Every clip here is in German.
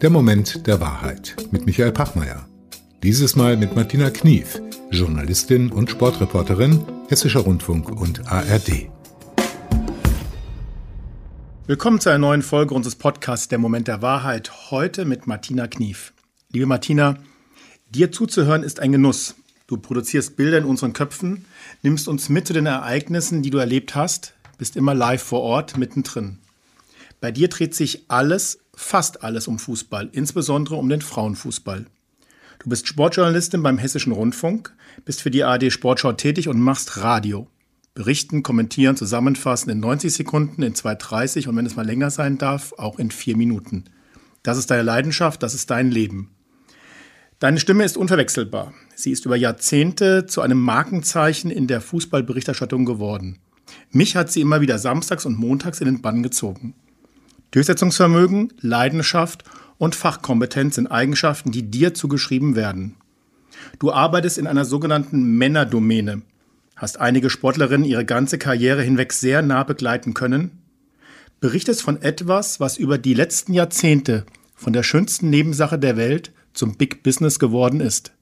Der Moment der Wahrheit mit Michael Pachmeier. Dieses Mal mit Martina Knief, Journalistin und Sportreporterin, Hessischer Rundfunk und ARD. Willkommen zu einer neuen Folge unseres Podcasts Der Moment der Wahrheit. Heute mit Martina Knief. Liebe Martina, dir zuzuhören ist ein Genuss. Du produzierst Bilder in unseren Köpfen, nimmst uns mit zu den Ereignissen, die du erlebt hast, bist immer live vor Ort, mittendrin. Bei dir dreht sich alles, fast alles um Fußball, insbesondere um den Frauenfußball. Du bist Sportjournalistin beim Hessischen Rundfunk, bist für die ARD Sportschau tätig und machst Radio. Berichten, kommentieren, zusammenfassen in 90 Sekunden, in 2,30 und wenn es mal länger sein darf, auch in vier Minuten. Das ist deine Leidenschaft, das ist dein Leben. Deine Stimme ist unverwechselbar. Sie ist über Jahrzehnte zu einem Markenzeichen in der Fußballberichterstattung geworden. Mich hat sie immer wieder samstags und montags in den Bann gezogen. Durchsetzungsvermögen, Leidenschaft und Fachkompetenz sind Eigenschaften, die dir zugeschrieben werden. Du arbeitest in einer sogenannten Männerdomäne, hast einige Sportlerinnen ihre ganze Karriere hinweg sehr nah begleiten können, berichtest von etwas, was über die letzten Jahrzehnte von der schönsten Nebensache der Welt zum Big Business geworden ist,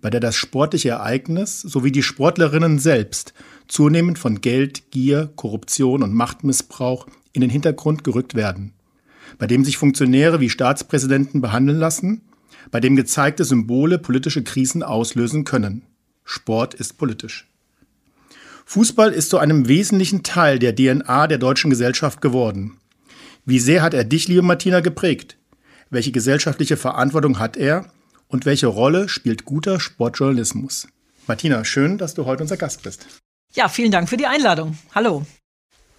bei der das sportliche Ereignis sowie die Sportlerinnen selbst zunehmend von Geld, Gier, Korruption und Machtmissbrauch in den Hintergrund gerückt werden, bei dem sich Funktionäre wie Staatspräsidenten behandeln lassen, bei dem gezeigte Symbole politische Krisen auslösen können. Sport ist politisch. Fußball ist zu einem wesentlichen Teil der DNA der deutschen Gesellschaft geworden. Wie sehr hat er dich, liebe Martina, geprägt? Welche gesellschaftliche Verantwortung hat er und welche Rolle spielt guter Sportjournalismus? Martina, schön, dass du heute unser Gast bist. Ja, vielen Dank für die Einladung. Hallo.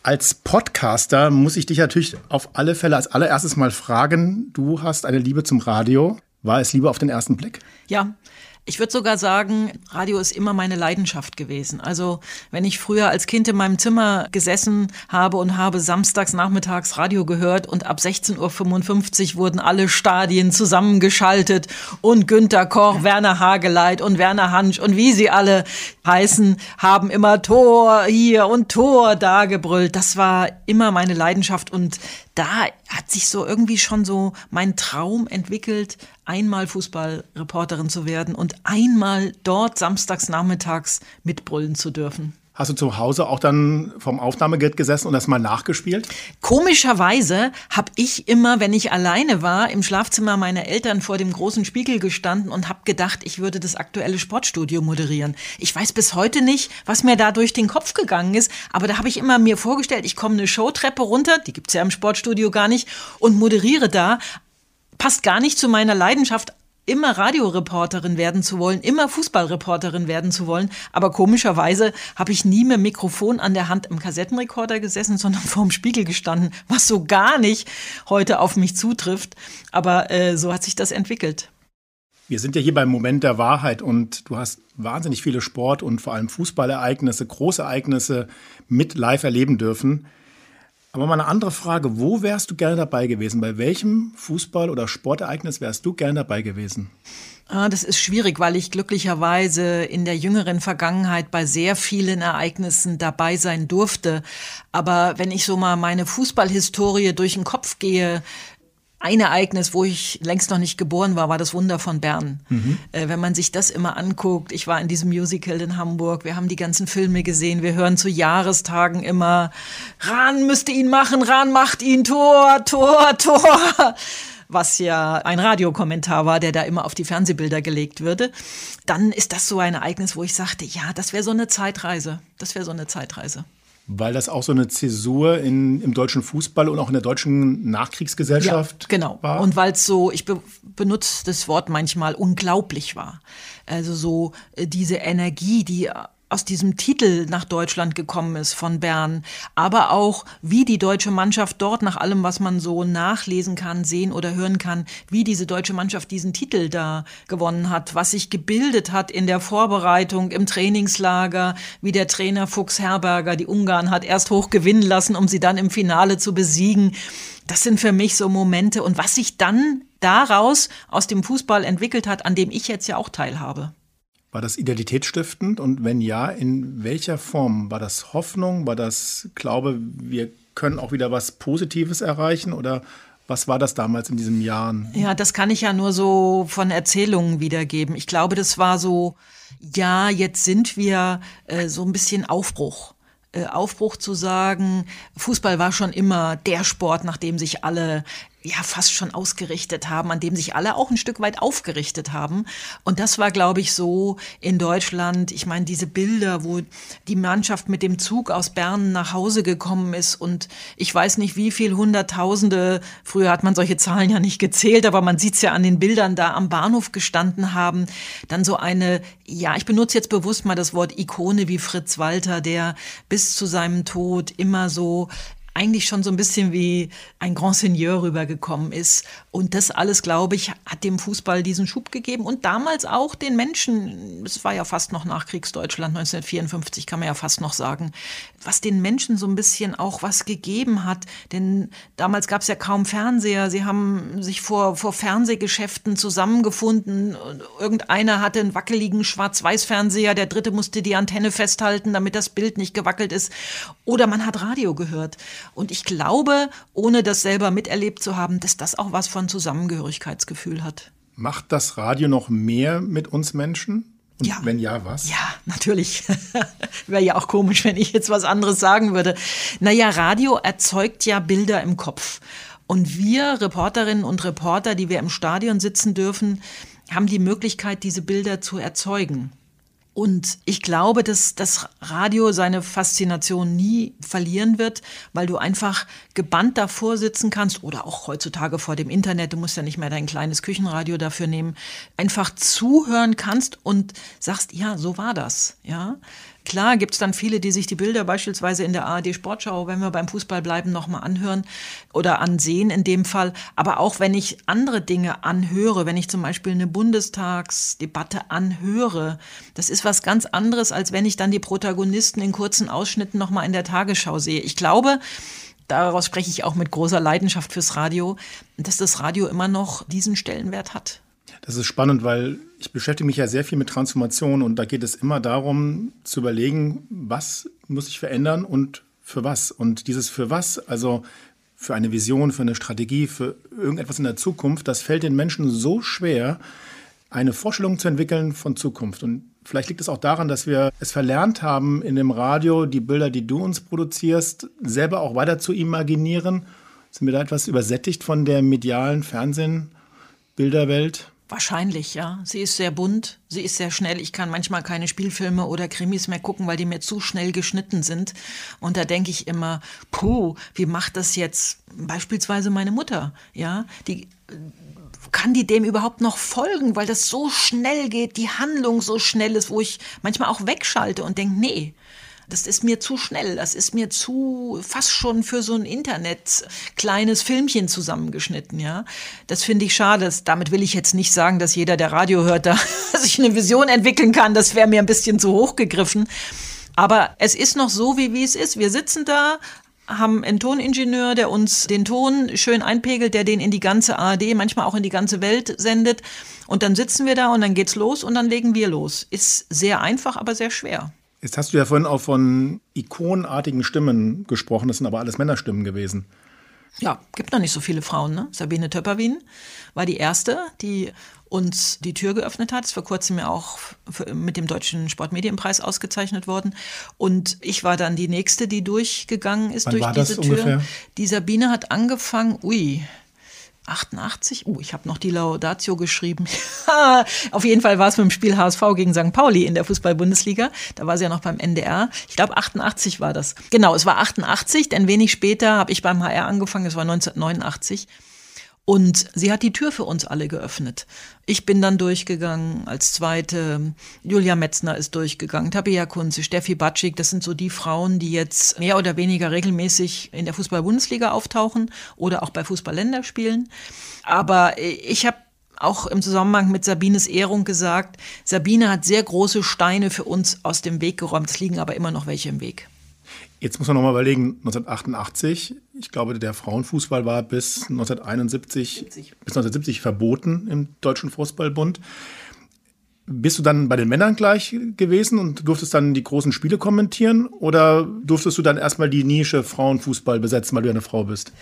Als Podcaster muss ich dich natürlich auf alle Fälle als allererstes mal fragen, du hast eine Liebe zum Radio. War es Liebe auf den ersten Blick? Ja, ich würde sogar sagen, Radio ist immer meine Leidenschaft gewesen. Also wenn ich früher als Kind in meinem Zimmer gesessen habe und habe samstags nachmittags Radio gehört und ab 16.55 Uhr wurden alle Stadien zusammengeschaltet und Günter Koch, Werner Hageleit und Werner Hansch und wie sie alle heißen, haben immer Tor hier und Tor da gebrüllt. Das war immer meine Leidenschaft und da hat sich so irgendwie schon so mein Traum entwickelt, einmal Fußballreporterin zu werden und einmal dort samstags nachmittags mitbrüllen zu dürfen. Hast du zu Hause auch dann vom Aufnahmegerät gesessen und das mal nachgespielt? Komischerweise habe ich immer, wenn ich alleine war, im Schlafzimmer meiner Eltern vor dem großen Spiegel gestanden und habe gedacht, ich würde das aktuelle Sportstudio moderieren. Ich weiß bis heute nicht, was mir da durch den Kopf gegangen ist, aber da habe ich immer mir vorgestellt, ich komme eine Showtreppe runter, die gibt's ja im Sportstudio gar nicht, und moderiere da passt gar nicht zu meiner Leidenschaft, immer Radioreporterin werden zu wollen, immer Fußballreporterin werden zu wollen. Aber komischerweise habe ich nie mit Mikrofon an der Hand im Kassettenrekorder gesessen, sondern vorm Spiegel gestanden, was so gar nicht heute auf mich zutrifft. Aber äh, so hat sich das entwickelt. Wir sind ja hier beim Moment der Wahrheit und du hast wahnsinnig viele Sport- und vor allem Fußballereignisse, große Ereignisse mit live erleben dürfen. Aber mal eine andere Frage. Wo wärst du gerne dabei gewesen? Bei welchem Fußball- oder Sportereignis wärst du gerne dabei gewesen? Ah, das ist schwierig, weil ich glücklicherweise in der jüngeren Vergangenheit bei sehr vielen Ereignissen dabei sein durfte. Aber wenn ich so mal meine Fußballhistorie durch den Kopf gehe, ein Ereignis, wo ich längst noch nicht geboren war, war das Wunder von Bern. Mhm. Äh, wenn man sich das immer anguckt, ich war in diesem Musical in Hamburg, wir haben die ganzen Filme gesehen, wir hören zu Jahrestagen immer, Rahn müsste ihn machen, Rahn macht ihn, Tor, Tor, Tor. Was ja ein Radiokommentar war, der da immer auf die Fernsehbilder gelegt würde. Dann ist das so ein Ereignis, wo ich sagte, ja, das wäre so eine Zeitreise. Das wäre so eine Zeitreise. Weil das auch so eine Zäsur in, im deutschen Fußball und auch in der deutschen Nachkriegsgesellschaft ja, genau. war. Und weil es so, ich be benutze das Wort manchmal, unglaublich war. Also so äh, diese Energie, die aus diesem Titel nach Deutschland gekommen ist von Bern, aber auch wie die deutsche Mannschaft dort nach allem, was man so nachlesen kann, sehen oder hören kann, wie diese deutsche Mannschaft diesen Titel da gewonnen hat, was sich gebildet hat in der Vorbereitung, im Trainingslager, wie der Trainer Fuchs Herberger die Ungarn hat erst hoch gewinnen lassen, um sie dann im Finale zu besiegen. Das sind für mich so Momente und was sich dann daraus aus dem Fußball entwickelt hat, an dem ich jetzt ja auch teilhabe. War das identitätsstiftend? Und wenn ja, in welcher Form? War das Hoffnung? War das Glaube, wir können auch wieder was Positives erreichen oder was war das damals in diesen Jahren? Ja, das kann ich ja nur so von Erzählungen wiedergeben. Ich glaube, das war so, ja, jetzt sind wir äh, so ein bisschen Aufbruch. Äh, Aufbruch zu sagen, Fußball war schon immer der Sport, nach dem sich alle ja fast schon ausgerichtet haben, an dem sich alle auch ein Stück weit aufgerichtet haben. Und das war, glaube ich, so in Deutschland. Ich meine, diese Bilder, wo die Mannschaft mit dem Zug aus Bern nach Hause gekommen ist und ich weiß nicht, wie viel Hunderttausende, früher hat man solche Zahlen ja nicht gezählt, aber man sieht es ja an den Bildern, da am Bahnhof gestanden haben. Dann so eine, ja, ich benutze jetzt bewusst mal das Wort Ikone wie Fritz Walter, der bis zu seinem Tod immer so eigentlich schon so ein bisschen wie ein Grand Seigneur rübergekommen ist. Und das alles, glaube ich, hat dem Fußball diesen Schub gegeben und damals auch den Menschen, es war ja fast noch Nachkriegsdeutschland 1954, kann man ja fast noch sagen, was den Menschen so ein bisschen auch was gegeben hat. Denn damals gab es ja kaum Fernseher. Sie haben sich vor, vor Fernsehgeschäften zusammengefunden. Irgendeiner hatte einen wackeligen Schwarz-Weiß-Fernseher, der dritte musste die Antenne festhalten, damit das Bild nicht gewackelt ist. Oder man hat Radio gehört. Und ich glaube, ohne das selber miterlebt zu haben, dass das auch was von Zusammengehörigkeitsgefühl hat. Macht das Radio noch mehr mit uns Menschen? Und ja. wenn ja, was? Ja, natürlich. Wäre ja auch komisch, wenn ich jetzt was anderes sagen würde. Naja, Radio erzeugt ja Bilder im Kopf. Und wir Reporterinnen und Reporter, die wir im Stadion sitzen dürfen, haben die Möglichkeit, diese Bilder zu erzeugen. Und ich glaube, dass das Radio seine Faszination nie verlieren wird, weil du einfach gebannt davor sitzen kannst oder auch heutzutage vor dem Internet, du musst ja nicht mehr dein kleines Küchenradio dafür nehmen, einfach zuhören kannst und sagst, ja, so war das, ja. Klar gibt es dann viele, die sich die Bilder beispielsweise in der ARD Sportschau, wenn wir beim Fußball bleiben, nochmal anhören oder ansehen in dem Fall. Aber auch wenn ich andere Dinge anhöre, wenn ich zum Beispiel eine Bundestagsdebatte anhöre, das ist was ganz anderes, als wenn ich dann die Protagonisten in kurzen Ausschnitten nochmal in der Tagesschau sehe. Ich glaube, daraus spreche ich auch mit großer Leidenschaft fürs Radio, dass das Radio immer noch diesen Stellenwert hat. Das ist spannend, weil ich beschäftige mich ja sehr viel mit Transformation und da geht es immer darum zu überlegen, was muss ich verändern und für was. Und dieses für was, also für eine Vision, für eine Strategie, für irgendetwas in der Zukunft, das fällt den Menschen so schwer, eine Vorstellung zu entwickeln von Zukunft. Und vielleicht liegt es auch daran, dass wir es verlernt haben, in dem Radio die Bilder, die du uns produzierst, selber auch weiter zu imaginieren. Sind wir da etwas übersättigt von der medialen Fernsehen-Bilderwelt? Wahrscheinlich, ja. Sie ist sehr bunt, sie ist sehr schnell. Ich kann manchmal keine Spielfilme oder Krimis mehr gucken, weil die mir zu schnell geschnitten sind. Und da denke ich immer, puh, wie macht das jetzt beispielsweise meine Mutter? Ja, die kann die dem überhaupt noch folgen, weil das so schnell geht, die Handlung so schnell ist, wo ich manchmal auch wegschalte und denke, nee, das ist mir zu schnell, das ist mir zu fast schon für so ein Internet kleines Filmchen zusammengeschnitten, ja. Das finde ich schade. Damit will ich jetzt nicht sagen, dass jeder, der Radio hört, da sich eine Vision entwickeln kann. Das wäre mir ein bisschen zu hoch gegriffen. Aber es ist noch so, wie, wie es ist. Wir sitzen da, haben einen Toningenieur, der uns den Ton schön einpegelt, der den in die ganze ARD, manchmal auch in die ganze Welt sendet. Und dann sitzen wir da und dann geht's los und dann legen wir los. Ist sehr einfach, aber sehr schwer. Jetzt hast du ja vorhin auch von ikonenartigen Stimmen gesprochen, das sind aber alles Männerstimmen gewesen. Ja, gibt noch nicht so viele Frauen. Ne? Sabine Töpperwien war die erste, die uns die Tür geöffnet hat. Ist vor kurzem ja auch mit dem Deutschen Sportmedienpreis ausgezeichnet worden. Und ich war dann die nächste, die durchgegangen ist Wann durch diese Tür. Ungefähr? Die Sabine hat angefangen, ui, 88? Uh, ich habe noch die Laudatio geschrieben. Auf jeden Fall war es mit dem Spiel HSV gegen St. Pauli in der Fußball-Bundesliga. Da war sie ja noch beim NDR. Ich glaube, 88 war das. Genau, es war 88, denn wenig später habe ich beim HR angefangen. Es war 1989. Und sie hat die Tür für uns alle geöffnet. Ich bin dann durchgegangen als zweite. Julia Metzner ist durchgegangen. Tabea Kunze, Steffi Batschik. Das sind so die Frauen, die jetzt mehr oder weniger regelmäßig in der Fußball-Bundesliga auftauchen oder auch bei Fußball-Länderspielen. Aber ich habe auch im Zusammenhang mit Sabines Ehrung gesagt, Sabine hat sehr große Steine für uns aus dem Weg geräumt. Es liegen aber immer noch welche im Weg. Jetzt muss man noch mal überlegen, 1988, ich glaube, der Frauenfußball war bis 1971, 70. bis 1970 verboten im Deutschen Fußballbund. Bist du dann bei den Männern gleich gewesen und durftest dann die großen Spiele kommentieren oder durftest du dann erstmal die Nische Frauenfußball besetzen, weil du eine Frau bist?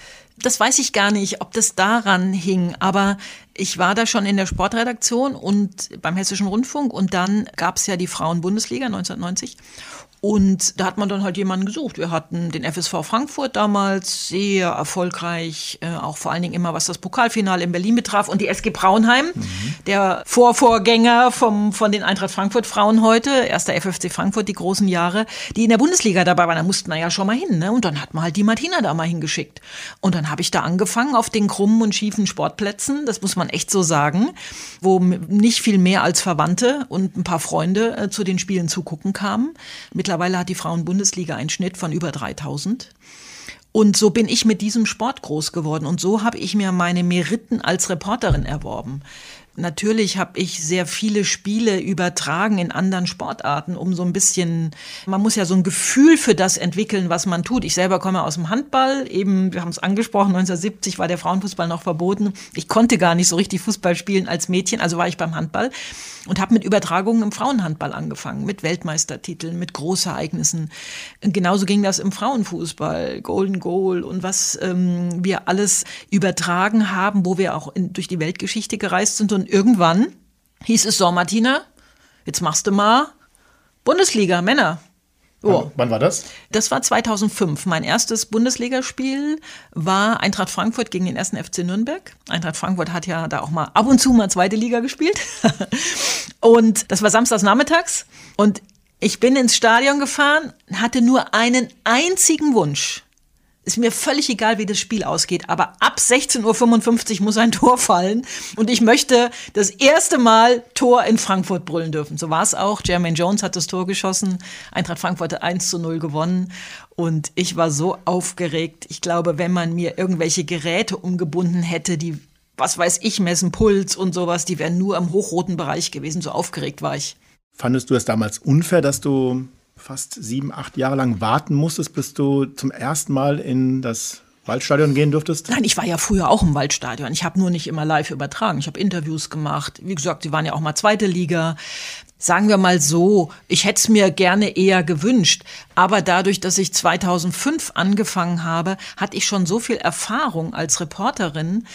Das weiß ich gar nicht, ob das daran hing, aber ich war da schon in der Sportredaktion und beim Hessischen Rundfunk und dann gab es ja die Frauenbundesliga 1990 und da hat man dann halt jemanden gesucht. Wir hatten den FSV Frankfurt damals sehr erfolgreich, äh, auch vor allen Dingen immer was das Pokalfinale in Berlin betraf und die SG Braunheim, mhm. der Vorvorgänger vom, von den Eintracht Frankfurt Frauen heute, erster FFC Frankfurt, die großen Jahre, die in der Bundesliga dabei waren. Da mussten wir ja schon mal hin. Ne? Und dann hat man halt die Martina da mal hingeschickt. Und dann habe ich da angefangen auf den krummen und schiefen Sportplätzen, das muss man echt so sagen, wo nicht viel mehr als Verwandte und ein paar Freunde äh, zu den Spielen zugucken kamen. Mit Mittlerweile hat die Frauenbundesliga einen Schnitt von über 3000. Und so bin ich mit diesem Sport groß geworden. Und so habe ich mir meine Meriten als Reporterin erworben. Natürlich habe ich sehr viele Spiele übertragen in anderen Sportarten, um so ein bisschen, man muss ja so ein Gefühl für das entwickeln, was man tut. Ich selber komme aus dem Handball, eben, wir haben es angesprochen, 1970 war der Frauenfußball noch verboten. Ich konnte gar nicht so richtig Fußball spielen als Mädchen, also war ich beim Handball und habe mit Übertragungen im Frauenhandball angefangen, mit Weltmeistertiteln, mit Großereignissen. Genauso ging das im Frauenfußball, Golden Goal und was ähm, wir alles übertragen haben, wo wir auch in, durch die Weltgeschichte gereist sind. Und irgendwann hieß es so, Martina, jetzt machst du mal Bundesliga, Männer. Oh. Wann war das? Das war 2005. Mein erstes Bundesligaspiel war Eintracht Frankfurt gegen den ersten FC Nürnberg. Eintracht Frankfurt hat ja da auch mal ab und zu mal zweite Liga gespielt. und das war samstags nachmittags. Und ich bin ins Stadion gefahren, hatte nur einen einzigen Wunsch ist mir völlig egal, wie das Spiel ausgeht, aber ab 16.55 Uhr muss ein Tor fallen und ich möchte das erste Mal Tor in Frankfurt brüllen dürfen. So war es auch. Jermaine Jones hat das Tor geschossen, Eintracht Frankfurt hat 1 zu 0 gewonnen und ich war so aufgeregt. Ich glaube, wenn man mir irgendwelche Geräte umgebunden hätte, die, was weiß ich, messen Puls und sowas, die wären nur im hochroten Bereich gewesen. So aufgeregt war ich. Fandest du es damals unfair, dass du fast sieben, acht Jahre lang warten musstest, bis du zum ersten Mal in das Waldstadion gehen durftest? Nein, ich war ja früher auch im Waldstadion. Ich habe nur nicht immer live übertragen. Ich habe Interviews gemacht. Wie gesagt, sie waren ja auch mal zweite Liga. Sagen wir mal so, ich hätte es mir gerne eher gewünscht. Aber dadurch, dass ich 2005 angefangen habe, hatte ich schon so viel Erfahrung als Reporterin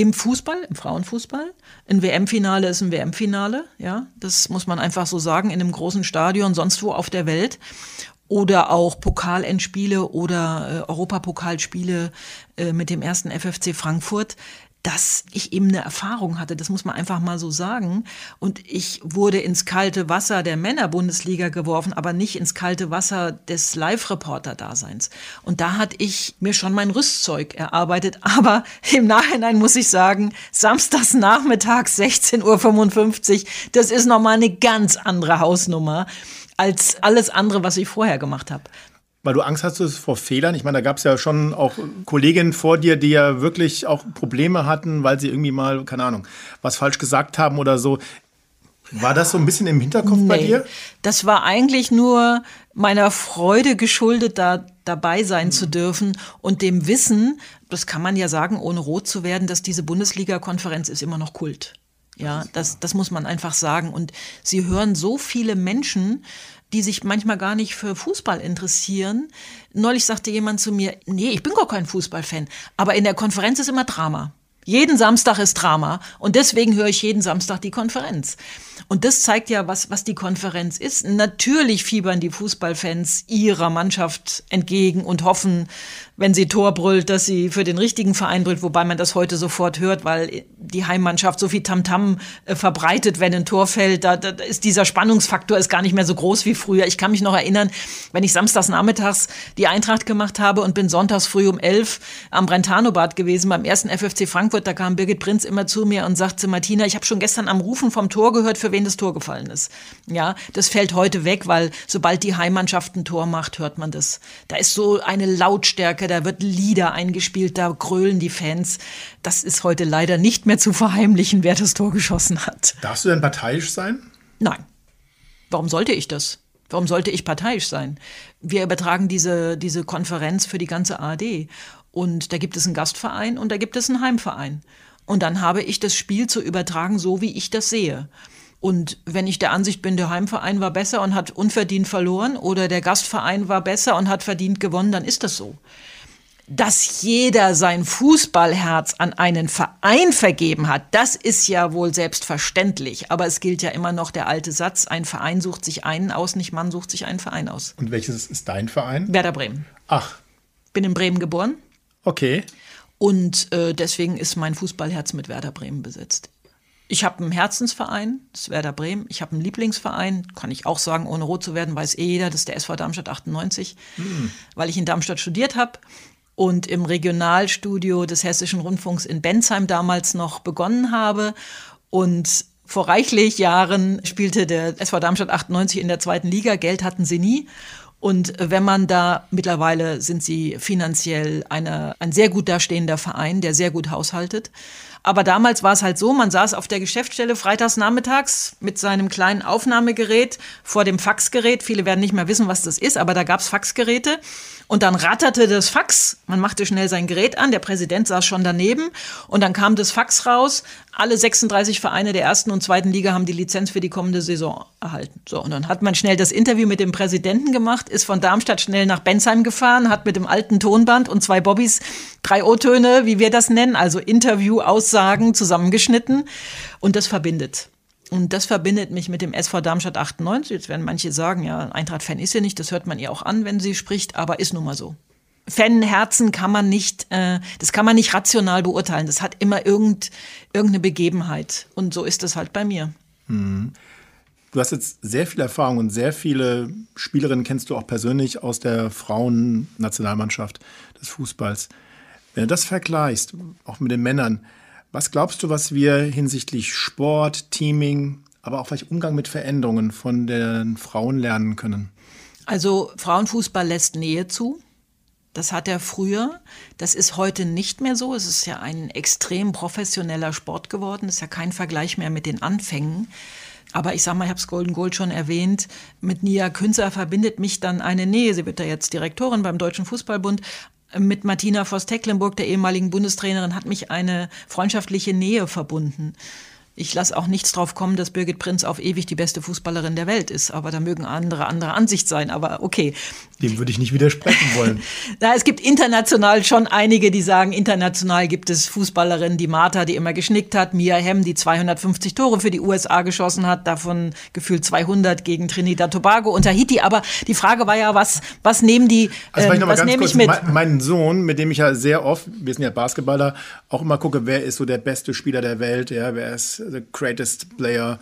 im Fußball, im Frauenfußball. Ein WM-Finale ist ein WM-Finale, ja. Das muss man einfach so sagen, in einem großen Stadion, sonst wo auf der Welt. Oder auch Pokalendspiele oder äh, Europapokalspiele äh, mit dem ersten FFC Frankfurt dass ich eben eine Erfahrung hatte, das muss man einfach mal so sagen. Und ich wurde ins kalte Wasser der Männerbundesliga geworfen, aber nicht ins kalte Wasser des Live-Reporter-Daseins. Und da hatte ich mir schon mein Rüstzeug erarbeitet. Aber im Nachhinein muss ich sagen, samstags nachmittags 16.55 Uhr, das ist nochmal eine ganz andere Hausnummer als alles andere, was ich vorher gemacht habe weil du Angst hast vor Fehlern. Ich meine, da gab es ja schon auch Kolleginnen vor dir, die ja wirklich auch Probleme hatten, weil sie irgendwie mal, keine Ahnung, was falsch gesagt haben oder so. War das so ein bisschen im Hinterkopf nee, bei dir? Das war eigentlich nur meiner Freude geschuldet, da dabei sein mhm. zu dürfen und dem Wissen, das kann man ja sagen, ohne rot zu werden, dass diese Bundesliga-Konferenz ist immer noch Kult. Ja, das, das muss man einfach sagen. Und sie hören so viele Menschen, die sich manchmal gar nicht für Fußball interessieren. Neulich sagte jemand zu mir, nee, ich bin gar kein Fußballfan, aber in der Konferenz ist immer Drama. Jeden Samstag ist Drama und deswegen höre ich jeden Samstag die Konferenz. Und das zeigt ja, was, was die Konferenz ist. Natürlich fiebern die Fußballfans ihrer Mannschaft entgegen und hoffen, wenn sie Tor brüllt, dass sie für den richtigen Verein brüllt, wobei man das heute sofort hört, weil die Heimmannschaft so viel Tamtam äh, verbreitet, wenn ein Tor fällt. Da, da ist dieser Spannungsfaktor ist gar nicht mehr so groß wie früher. Ich kann mich noch erinnern, wenn ich samstags nachmittags die Eintracht gemacht habe und bin sonntags früh um elf am Brentano-Bad gewesen beim ersten FFC Frankfurt, da kam Birgit Prinz immer zu mir und sagte, Martina, ich habe schon gestern am Rufen vom Tor gehört, für wen das Tor gefallen ist. Ja, das fällt heute weg, weil sobald die Heimmannschaft ein Tor macht, hört man das. Da ist so eine Lautstärke, da wird Lieder eingespielt, da grölen die Fans. Das ist heute leider nicht mehr zu verheimlichen, wer das Tor geschossen hat. Darfst du denn parteiisch sein? Nein. Warum sollte ich das? Warum sollte ich parteiisch sein? Wir übertragen diese, diese Konferenz für die ganze ARD. Und da gibt es einen Gastverein und da gibt es einen Heimverein. Und dann habe ich das Spiel zu übertragen, so wie ich das sehe. Und wenn ich der Ansicht bin, der Heimverein war besser und hat unverdient verloren oder der Gastverein war besser und hat verdient gewonnen, dann ist das so. Dass jeder sein Fußballherz an einen Verein vergeben hat, das ist ja wohl selbstverständlich. Aber es gilt ja immer noch der alte Satz, ein Verein sucht sich einen aus, nicht Mann sucht sich einen Verein aus. Und welches ist dein Verein? Werder Bremen. Ach. Bin in Bremen geboren. Okay. Und äh, deswegen ist mein Fußballherz mit Werder Bremen besetzt. Ich habe einen Herzensverein, das ist Werder Bremen. Ich habe einen Lieblingsverein, kann ich auch sagen, ohne rot zu werden, weiß eh jeder, das ist der SV Darmstadt 98, mhm. weil ich in Darmstadt studiert habe und im Regionalstudio des Hessischen Rundfunks in Bensheim damals noch begonnen habe. Und vor reichlich Jahren spielte der SV Darmstadt 98 in der zweiten Liga. Geld hatten sie nie. Und wenn man da, mittlerweile sind sie finanziell eine, ein sehr gut dastehender Verein, der sehr gut haushaltet. Aber damals war es halt so, man saß auf der Geschäftsstelle freitags nachmittags mit seinem kleinen Aufnahmegerät vor dem Faxgerät. Viele werden nicht mehr wissen, was das ist, aber da gab's Faxgeräte. Und dann ratterte das Fax. Man machte schnell sein Gerät an. Der Präsident saß schon daneben. Und dann kam das Fax raus. Alle 36 Vereine der ersten und zweiten Liga haben die Lizenz für die kommende Saison erhalten. So, und dann hat man schnell das Interview mit dem Präsidenten gemacht, ist von Darmstadt schnell nach Bensheim gefahren, hat mit dem alten Tonband und zwei Bobbys drei O-Töne, wie wir das nennen, also Interview-Aussagen zusammengeschnitten. Und das verbindet. Und das verbindet mich mit dem SV Darmstadt 98. Jetzt werden manche sagen, ja, Eintracht-Fan ist sie nicht, das hört man ihr auch an, wenn sie spricht, aber ist nun mal so. Fanherzen kann man nicht, äh, das kann man nicht rational beurteilen. Das hat immer irgend, irgendeine Begebenheit. Und so ist es halt bei mir. Mhm. Du hast jetzt sehr viel Erfahrung und sehr viele Spielerinnen kennst du auch persönlich aus der Frauennationalmannschaft des Fußballs. Wenn du das vergleichst, auch mit den Männern, was glaubst du, was wir hinsichtlich Sport, Teaming, aber auch vielleicht Umgang mit Veränderungen von den Frauen lernen können? Also Frauenfußball lässt Nähe zu. Das hat er früher. Das ist heute nicht mehr so. Es ist ja ein extrem professioneller Sport geworden. Es ist ja kein Vergleich mehr mit den Anfängen. Aber ich sag mal, ich habe es Golden Gold schon erwähnt, mit Nia Künzer verbindet mich dann eine Nähe. Sie wird ja jetzt Direktorin beim Deutschen Fußballbund mit Martina Voss-Tecklenburg, der ehemaligen Bundestrainerin, hat mich eine freundschaftliche Nähe verbunden. Ich lasse auch nichts drauf kommen, dass Birgit Prinz auf ewig die beste Fußballerin der Welt ist. Aber da mögen andere andere Ansicht sein. Aber okay. Dem würde ich nicht widersprechen wollen. Na, es gibt international schon einige, die sagen, international gibt es Fußballerinnen, die Martha, die immer geschnickt hat, Mia Hemm, die 250 Tore für die USA geschossen hat, davon gefühlt 200 gegen Trinidad Tobago und Tahiti. Aber die Frage war ja, was, was nehmen die, also äh, was nehme ich mit? Mein Sohn, mit dem ich ja sehr oft, wir sind ja Basketballer, auch immer gucke, wer ist so der beste Spieler der Welt, ja, wer ist the greatest player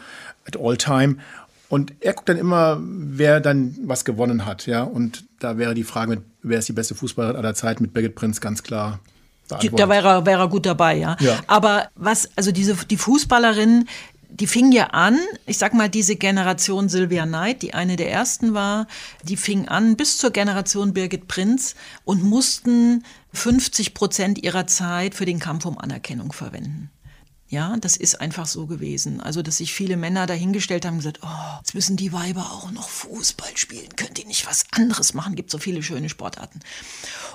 at all time. Und er guckt dann immer, wer dann was gewonnen hat, ja. Und da wäre die Frage, mit, wer ist die beste Fußballerin aller Zeit mit Birgit Prinz ganz klar. Da wäre er, wäre er gut dabei, ja. ja. Aber was, also diese, die Fußballerin, die fing ja an, ich sag mal, diese Generation Sylvia Knight, die eine der ersten war, die fing an bis zur Generation Birgit Prinz und mussten 50 Prozent ihrer Zeit für den Kampf um Anerkennung verwenden. Ja, das ist einfach so gewesen. Also, dass sich viele Männer dahingestellt haben und gesagt, oh, jetzt müssen die Weiber auch noch Fußball spielen. Könnt ihr nicht was anderes machen? Gibt so viele schöne Sportarten.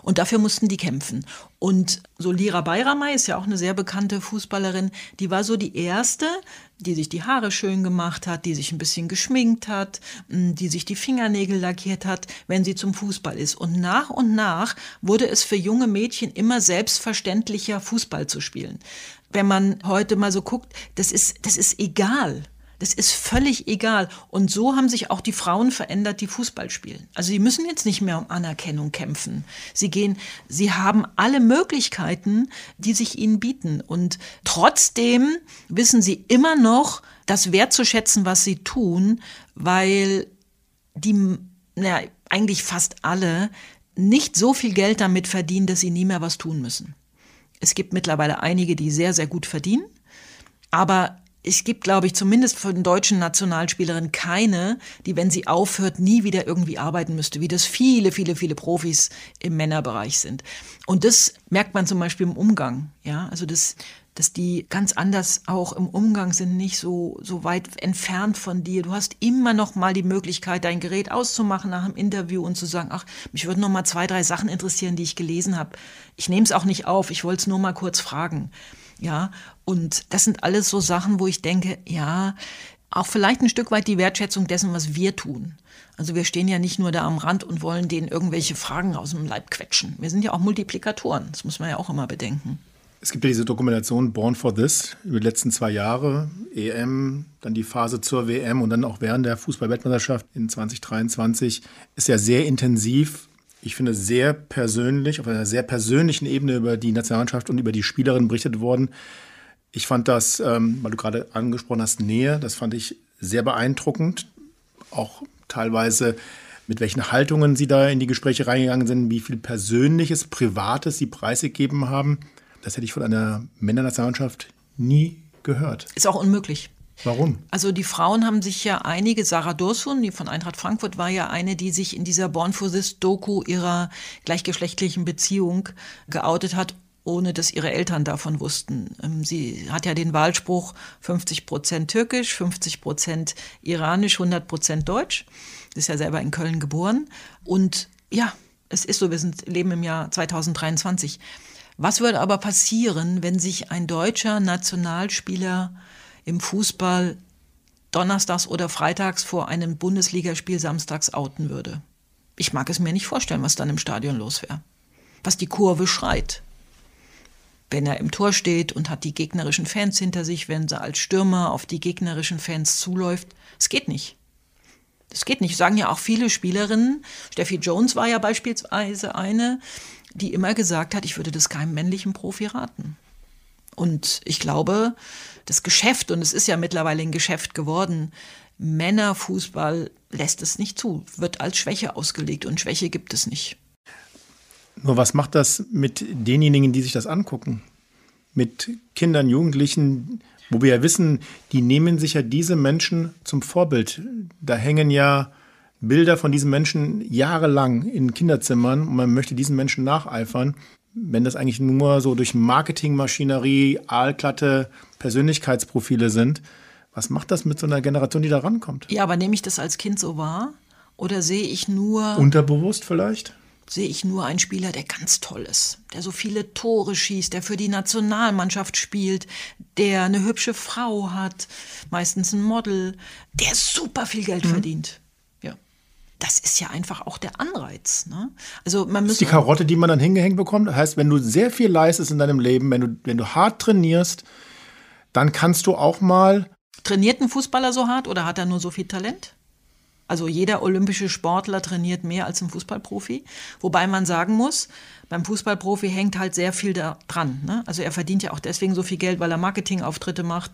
Und dafür mussten die kämpfen. Und so Lira Bayramay ist ja auch eine sehr bekannte Fußballerin. Die war so die erste, die sich die Haare schön gemacht hat, die sich ein bisschen geschminkt hat, die sich die Fingernägel lackiert hat, wenn sie zum Fußball ist. Und nach und nach wurde es für junge Mädchen immer selbstverständlicher, Fußball zu spielen wenn man heute mal so guckt, das ist, das ist egal. Das ist völlig egal. Und so haben sich auch die Frauen verändert, die Fußball spielen. Also sie müssen jetzt nicht mehr um Anerkennung kämpfen. Sie gehen, sie haben alle Möglichkeiten, die sich ihnen bieten. Und trotzdem wissen sie immer noch, das wertzuschätzen, was sie tun, weil die, naja, eigentlich fast alle nicht so viel Geld damit verdienen, dass sie nie mehr was tun müssen. Es gibt mittlerweile einige, die sehr, sehr gut verdienen. Aber es gibt, glaube ich, zumindest von deutschen Nationalspielerinnen keine, die, wenn sie aufhört, nie wieder irgendwie arbeiten müsste, wie das viele, viele, viele Profis im Männerbereich sind. Und das merkt man zum Beispiel im Umgang. Ja, also das, dass die ganz anders auch im Umgang sind, nicht so, so weit entfernt von dir. Du hast immer noch mal die Möglichkeit, dein Gerät auszumachen nach einem Interview und zu sagen, ach, mich würden noch mal zwei, drei Sachen interessieren, die ich gelesen habe. Ich nehme es auch nicht auf, ich wollte es nur mal kurz fragen. Ja, und das sind alles so Sachen, wo ich denke, ja, auch vielleicht ein Stück weit die Wertschätzung dessen, was wir tun. Also wir stehen ja nicht nur da am Rand und wollen denen irgendwelche Fragen aus dem Leib quetschen. Wir sind ja auch Multiplikatoren, das muss man ja auch immer bedenken. Es gibt ja diese Dokumentation Born for This über die letzten zwei Jahre, EM, dann die Phase zur WM und dann auch während der Fußballweltmeisterschaft in 2023 ist ja sehr intensiv. Ich finde sehr persönlich, auf einer sehr persönlichen Ebene über die Nationalmannschaft und über die Spielerin berichtet worden. Ich fand das, ähm, weil du gerade angesprochen hast, Nähe, das fand ich sehr beeindruckend. Auch teilweise mit welchen Haltungen sie da in die Gespräche reingegangen sind, wie viel Persönliches, Privates sie preisgegeben haben. Das hätte ich von einer Männernationalmannschaft nie gehört. Ist auch unmöglich. Warum? Also die Frauen haben sich ja einige, Sarah Dursun, die von Eintracht Frankfurt war ja eine, die sich in dieser Born for This Doku ihrer gleichgeschlechtlichen Beziehung geoutet hat, ohne dass ihre Eltern davon wussten. Ähm, sie hat ja den Wahlspruch 50 Prozent türkisch, 50 Prozent iranisch, 100 Prozent deutsch. Sie ist ja selber in Köln geboren. Und ja, es ist so, wir sind, leben im Jahr 2023. Was würde aber passieren, wenn sich ein deutscher Nationalspieler im Fußball donnerstags oder freitags vor einem Bundesligaspiel samstags outen würde? Ich mag es mir nicht vorstellen, was dann im Stadion los wäre. Was die Kurve schreit. Wenn er im Tor steht und hat die gegnerischen Fans hinter sich, wenn er als Stürmer auf die gegnerischen Fans zuläuft. Es geht nicht. Es geht nicht. Sagen ja auch viele Spielerinnen. Steffi Jones war ja beispielsweise eine, die immer gesagt hat, ich würde das keinem männlichen Profi raten. Und ich glaube, das Geschäft, und es ist ja mittlerweile ein Geschäft geworden, Männerfußball lässt es nicht zu, wird als Schwäche ausgelegt und Schwäche gibt es nicht. Nur was macht das mit denjenigen, die sich das angucken? Mit Kindern, Jugendlichen, wo wir ja wissen, die nehmen sich ja diese Menschen zum Vorbild. Da hängen ja Bilder von diesen Menschen jahrelang in Kinderzimmern und man möchte diesen Menschen nacheifern, wenn das eigentlich nur so durch Marketingmaschinerie, aalglatte Persönlichkeitsprofile sind. Was macht das mit so einer Generation, die da rankommt? Ja, aber nehme ich das als Kind so wahr? Oder sehe ich nur. Unterbewusst vielleicht? Sehe ich nur einen Spieler, der ganz toll ist, der so viele Tore schießt, der für die Nationalmannschaft spielt, der eine hübsche Frau hat, meistens ein Model, der super viel Geld mhm. verdient das ist ja einfach auch der Anreiz. Ne? Also man das ist die Karotte, die man dann hingehängt bekommt. Das heißt, wenn du sehr viel leistest in deinem Leben, wenn du, wenn du hart trainierst, dann kannst du auch mal. Trainiert ein Fußballer so hart oder hat er nur so viel Talent? Also jeder olympische Sportler trainiert mehr als ein Fußballprofi. Wobei man sagen muss, beim Fußballprofi hängt halt sehr viel da dran. Ne? Also er verdient ja auch deswegen so viel Geld, weil er Marketingauftritte macht.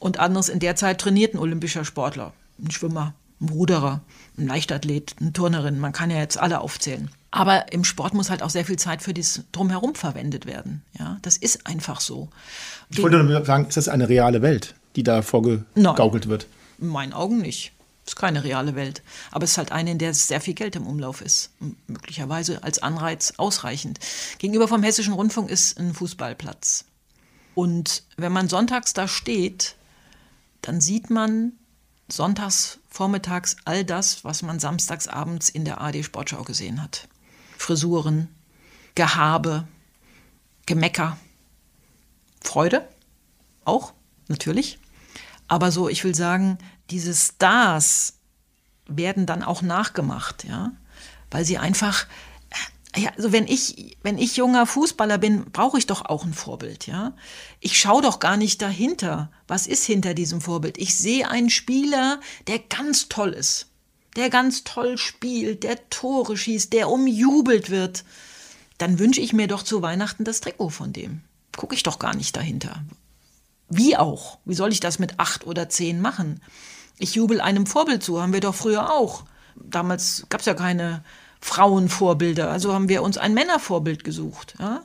Und anderes in der Zeit trainiert ein olympischer Sportler, ein Schwimmer, ein Ruderer, ein Leichtathlet, eine Turnerin, man kann ja jetzt alle aufzählen. Aber im Sport muss halt auch sehr viel Zeit für das Drumherum verwendet werden. Ja, das ist einfach so. Ich wollte nur sagen, ist das eine reale Welt, die da vorgegaukelt wird? In meinen Augen nicht. Das ist keine reale Welt. Aber es ist halt eine, in der sehr viel Geld im Umlauf ist. Möglicherweise als Anreiz ausreichend. Gegenüber vom Hessischen Rundfunk ist ein Fußballplatz. Und wenn man sonntags da steht, dann sieht man sonntags vormittags all das, was man samstags abends in der AD Sportschau gesehen hat. Frisuren, Gehabe, Gemecker, Freude auch, natürlich. Aber so, ich will sagen, diese Stars werden dann auch nachgemacht, ja, weil sie einfach ja, also wenn ich, wenn ich junger Fußballer bin, brauche ich doch auch ein Vorbild, ja. Ich schaue doch gar nicht dahinter. Was ist hinter diesem Vorbild? Ich sehe einen Spieler, der ganz toll ist, der ganz toll spielt, der Tore schießt, der umjubelt wird. Dann wünsche ich mir doch zu Weihnachten das Trikot von dem. Gucke ich doch gar nicht dahinter. Wie auch? Wie soll ich das mit acht oder zehn machen? Ich jubel einem Vorbild zu, haben wir doch früher auch. Damals gab es ja keine Frauenvorbilder. Also haben wir uns ein Männervorbild gesucht, ja?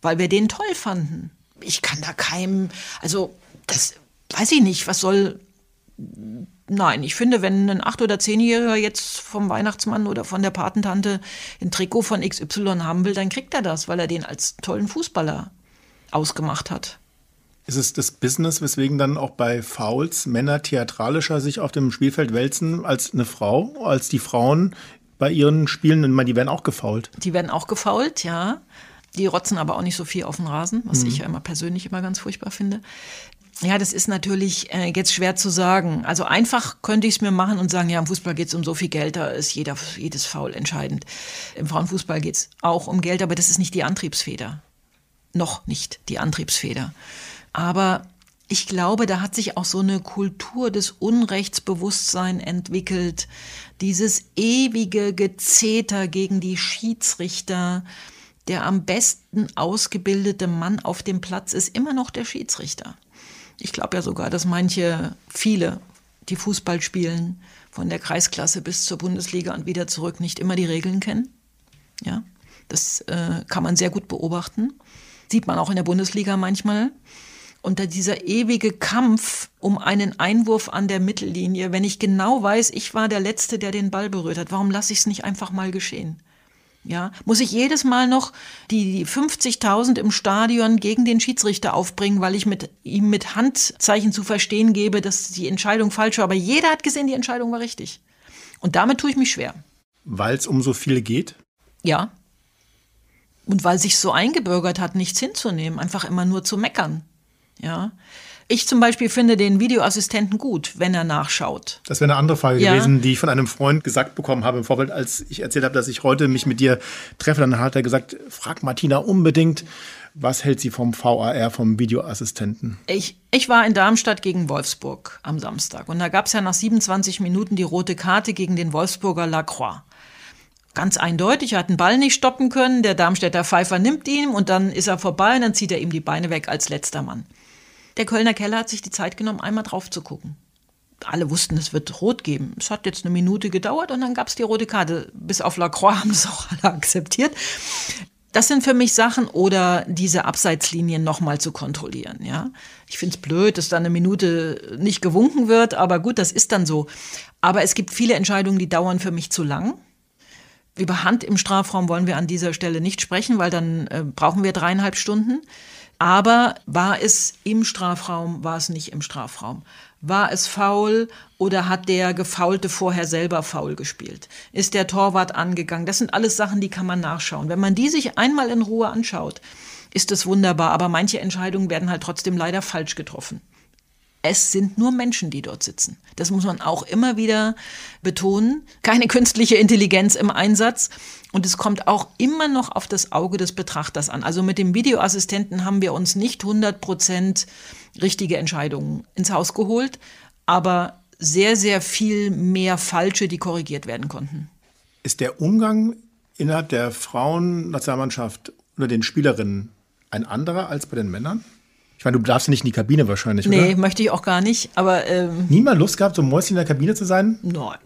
weil wir den toll fanden. Ich kann da keinem, also das weiß ich nicht, was soll. Nein, ich finde, wenn ein acht- oder zehnjähriger jetzt vom Weihnachtsmann oder von der Patentante ein Trikot von XY haben will, dann kriegt er das, weil er den als tollen Fußballer ausgemacht hat. Ist es das Business, weswegen dann auch bei Fouls Männer theatralischer sich auf dem Spielfeld wälzen als eine Frau, als die Frauen bei ihren Spielen? Meine, die werden auch gefault. Die werden auch gefault, ja. Die rotzen aber auch nicht so viel auf den Rasen, was mhm. ich ja immer persönlich immer ganz furchtbar finde. Ja, das ist natürlich äh, jetzt schwer zu sagen. Also einfach könnte ich es mir machen und sagen, ja, im Fußball geht es um so viel Geld, da ist jeder, jedes Foul entscheidend. Im Frauenfußball geht es auch um Geld, aber das ist nicht die Antriebsfeder. Noch nicht die Antriebsfeder. Aber ich glaube, da hat sich auch so eine Kultur des Unrechtsbewusstseins entwickelt. Dieses ewige Gezeter gegen die Schiedsrichter. Der am besten ausgebildete Mann auf dem Platz ist immer noch der Schiedsrichter. Ich glaube ja sogar, dass manche, viele, die Fußball spielen, von der Kreisklasse bis zur Bundesliga und wieder zurück, nicht immer die Regeln kennen. Ja, das äh, kann man sehr gut beobachten. Sieht man auch in der Bundesliga manchmal. Und da dieser ewige Kampf um einen Einwurf an der Mittellinie, wenn ich genau weiß, ich war der Letzte, der den Ball berührt hat, warum lasse ich es nicht einfach mal geschehen? Ja, muss ich jedes Mal noch die 50.000 im Stadion gegen den Schiedsrichter aufbringen, weil ich mit ihm mit Handzeichen zu verstehen gebe, dass die Entscheidung falsch war. Aber jeder hat gesehen, die Entscheidung war richtig. Und damit tue ich mich schwer. Weil es um so viel geht? Ja. Und weil sich so eingebürgert hat, nichts hinzunehmen, einfach immer nur zu meckern. Ja. Ich zum Beispiel finde den Videoassistenten gut, wenn er nachschaut. Das wäre eine andere Frage ja. gewesen, die ich von einem Freund gesagt bekommen habe im Vorfeld, als ich erzählt habe, dass ich heute mich mit dir treffe. Dann hat er gesagt, frag Martina unbedingt, was hält sie vom VAR, vom Videoassistenten? Ich, ich war in Darmstadt gegen Wolfsburg am Samstag und da gab es ja nach 27 Minuten die rote Karte gegen den Wolfsburger Lacroix. Ganz eindeutig, er hat den Ball nicht stoppen können, der Darmstädter Pfeifer nimmt ihn und dann ist er vorbei und dann zieht er ihm die Beine weg als letzter Mann. Der Kölner Keller hat sich die Zeit genommen, einmal drauf zu gucken. Alle wussten, es wird rot geben. Es hat jetzt eine Minute gedauert und dann gab es die rote Karte. Bis auf Lacroix haben es auch alle akzeptiert. Das sind für mich Sachen oder diese Abseitslinien nochmal zu kontrollieren. Ja, ich finde es blöd, dass da eine Minute nicht gewunken wird, aber gut, das ist dann so. Aber es gibt viele Entscheidungen, die dauern für mich zu lang. Über Hand im Strafraum wollen wir an dieser Stelle nicht sprechen, weil dann äh, brauchen wir dreieinhalb Stunden. Aber war es im Strafraum, war es nicht im Strafraum? War es faul oder hat der Gefaulte vorher selber faul gespielt? Ist der Torwart angegangen? Das sind alles Sachen, die kann man nachschauen. Wenn man die sich einmal in Ruhe anschaut, ist es wunderbar. Aber manche Entscheidungen werden halt trotzdem leider falsch getroffen. Es sind nur Menschen, die dort sitzen. Das muss man auch immer wieder betonen. Keine künstliche Intelligenz im Einsatz. Und es kommt auch immer noch auf das Auge des Betrachters an. Also mit dem Videoassistenten haben wir uns nicht 100 Prozent richtige Entscheidungen ins Haus geholt, aber sehr, sehr viel mehr falsche, die korrigiert werden konnten. Ist der Umgang innerhalb der Frauennationalmannschaft unter den Spielerinnen ein anderer als bei den Männern? Ich meine, du darfst nicht in die Kabine wahrscheinlich, nee, oder? Nee, möchte ich auch gar nicht, aber... Ähm, Nie mal Lust gehabt, so ein Mäuschen in der Kabine zu sein? Nein.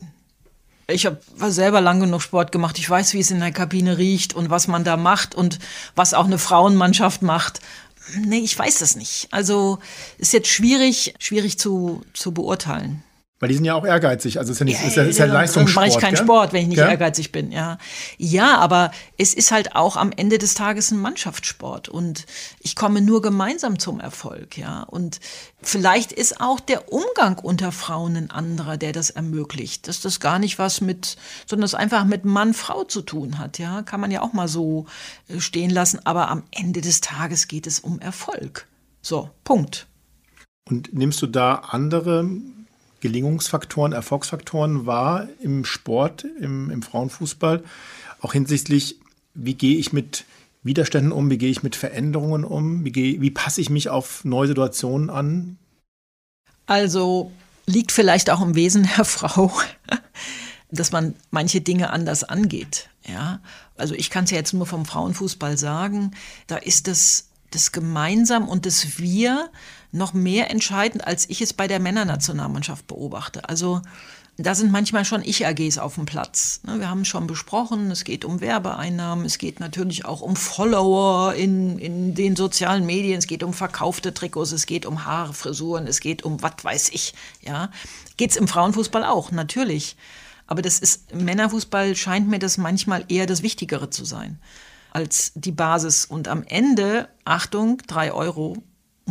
Ich habe selber lang genug Sport gemacht. Ich weiß, wie es in der Kabine riecht und was man da macht und was auch eine Frauenmannschaft macht. Nee, ich weiß das nicht. Also ist jetzt schwierig, schwierig zu, zu beurteilen. Weil die sind ja auch ehrgeizig. Also ist ja, nicht, ja, ist ja, ist ja Leistungssport. Dann mache ich keinen gell? Sport, wenn ich nicht gell? ehrgeizig bin. Ja. ja, aber es ist halt auch am Ende des Tages ein Mannschaftssport. Und ich komme nur gemeinsam zum Erfolg. Ja. Und vielleicht ist auch der Umgang unter Frauen ein anderer, der das ermöglicht. Dass das gar nicht was mit, sondern es einfach mit Mann-Frau zu tun hat. Ja. Kann man ja auch mal so äh, stehen lassen. Aber am Ende des Tages geht es um Erfolg. So, Punkt. Und nimmst du da andere Gelingungsfaktoren, Erfolgsfaktoren war im Sport, im, im Frauenfußball, auch hinsichtlich, wie gehe ich mit Widerständen um, wie gehe ich mit Veränderungen um, wie, gehe, wie passe ich mich auf neue Situationen an? Also liegt vielleicht auch im Wesen der Frau, dass man manche Dinge anders angeht. Ja, also ich kann es ja jetzt nur vom Frauenfußball sagen, da ist das, das Gemeinsam und das Wir noch mehr entscheidend, als ich es bei der Männernationalmannschaft beobachte. Also da sind manchmal schon Ich-AGs auf dem Platz. Ne, wir haben schon besprochen, es geht um Werbeeinnahmen, es geht natürlich auch um Follower in, in den sozialen Medien, es geht um verkaufte Trikots, es geht um Haare, Frisuren, es geht um was weiß ich. Ja, geht es im Frauenfußball auch, natürlich. Aber das ist, im Männerfußball scheint mir das manchmal eher das Wichtigere zu sein als die Basis. Und am Ende, Achtung, drei Euro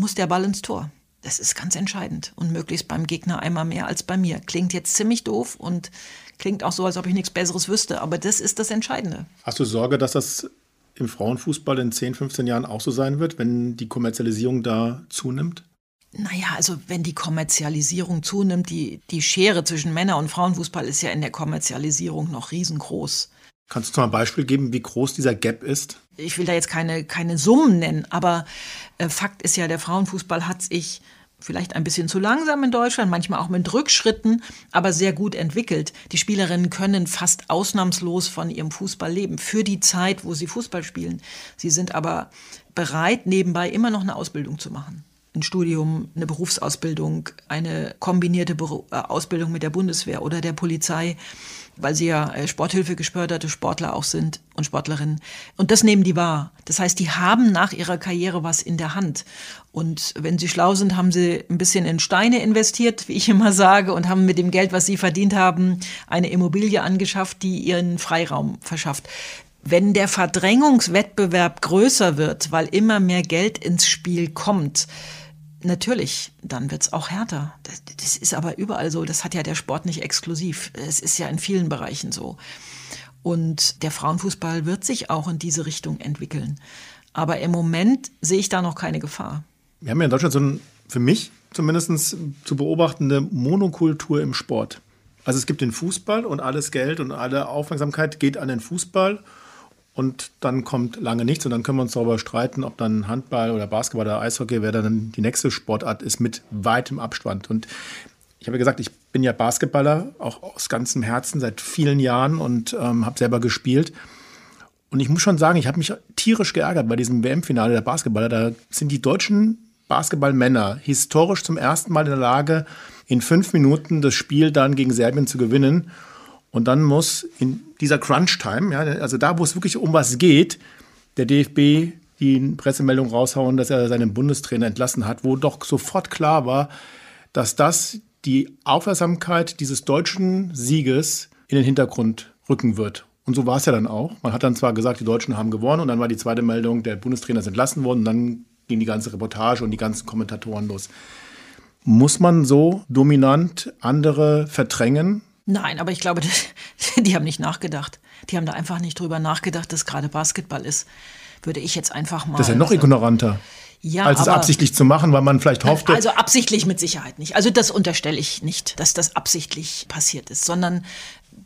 muss der Ball ins Tor. Das ist ganz entscheidend und möglichst beim Gegner einmal mehr als bei mir. Klingt jetzt ziemlich doof und klingt auch so, als ob ich nichts Besseres wüsste, aber das ist das Entscheidende. Hast du Sorge, dass das im Frauenfußball in 10, 15 Jahren auch so sein wird, wenn die Kommerzialisierung da zunimmt? Naja, also wenn die Kommerzialisierung zunimmt, die, die Schere zwischen Männer- und Frauenfußball ist ja in der Kommerzialisierung noch riesengroß. Kannst du mal ein Beispiel geben, wie groß dieser Gap ist? Ich will da jetzt keine, keine Summen nennen, aber äh, Fakt ist ja, der Frauenfußball hat sich vielleicht ein bisschen zu langsam in Deutschland, manchmal auch mit Rückschritten, aber sehr gut entwickelt. Die Spielerinnen können fast ausnahmslos von ihrem Fußball leben, für die Zeit, wo sie Fußball spielen. Sie sind aber bereit, nebenbei immer noch eine Ausbildung zu machen ein Studium, eine Berufsausbildung, eine kombinierte äh, Ausbildung mit der Bundeswehr oder der Polizei, weil sie ja äh, Sporthilfe gespörderte Sportler auch sind und Sportlerinnen. Und das nehmen die wahr. Das heißt, die haben nach ihrer Karriere was in der Hand. Und wenn sie schlau sind, haben sie ein bisschen in Steine investiert, wie ich immer sage, und haben mit dem Geld, was sie verdient haben, eine Immobilie angeschafft, die ihren Freiraum verschafft. Wenn der Verdrängungswettbewerb größer wird, weil immer mehr Geld ins Spiel kommt, Natürlich, dann wird's auch härter. Das, das, ist aber überall so. Das hat ja der Sport nicht exklusiv. Es ist ja in vielen Bereichen so. Und der Frauenfußball wird sich auch in diese Richtung entwickeln. Aber im Moment sehe ich da noch keine Gefahr. Wir haben ja in Deutschland so ein, für mich zumindest zu beobachtende Monokultur im Sport. Also es gibt den Fußball und alles Geld und alle Aufmerksamkeit geht an den Fußball und dann kommt lange nichts und dann können wir uns darüber streiten, ob dann Handball oder Basketball oder Eishockey, wer dann die nächste Sportart ist, mit weitem Abstand. Und ich habe gesagt, ich bin ja Basketballer, auch aus ganzem Herzen seit vielen Jahren und ähm, habe selber gespielt. Und ich muss schon sagen, ich habe mich tierisch geärgert bei diesem WM-Finale der Basketballer. Da sind die deutschen Basketballmänner historisch zum ersten Mal in der Lage, in fünf Minuten das Spiel dann gegen Serbien zu gewinnen. Und dann muss in dieser Crunch-Time, ja, also da, wo es wirklich um was geht, der DFB die Pressemeldung raushauen, dass er seinen Bundestrainer entlassen hat, wo doch sofort klar war, dass das die Aufmerksamkeit dieses deutschen Sieges in den Hintergrund rücken wird. Und so war es ja dann auch. Man hat dann zwar gesagt, die Deutschen haben gewonnen und dann war die zweite Meldung, der Bundestrainer ist entlassen worden und dann ging die ganze Reportage und die ganzen Kommentatoren los. Muss man so dominant andere verdrängen? Nein, aber ich glaube, die haben nicht nachgedacht. Die haben da einfach nicht drüber nachgedacht, dass gerade Basketball ist. Würde ich jetzt einfach mal. Das ist ja noch ignoranter. Ja, als es absichtlich zu machen, weil man vielleicht hoffte. Also absichtlich mit Sicherheit nicht. Also das unterstelle ich nicht, dass das absichtlich passiert ist, sondern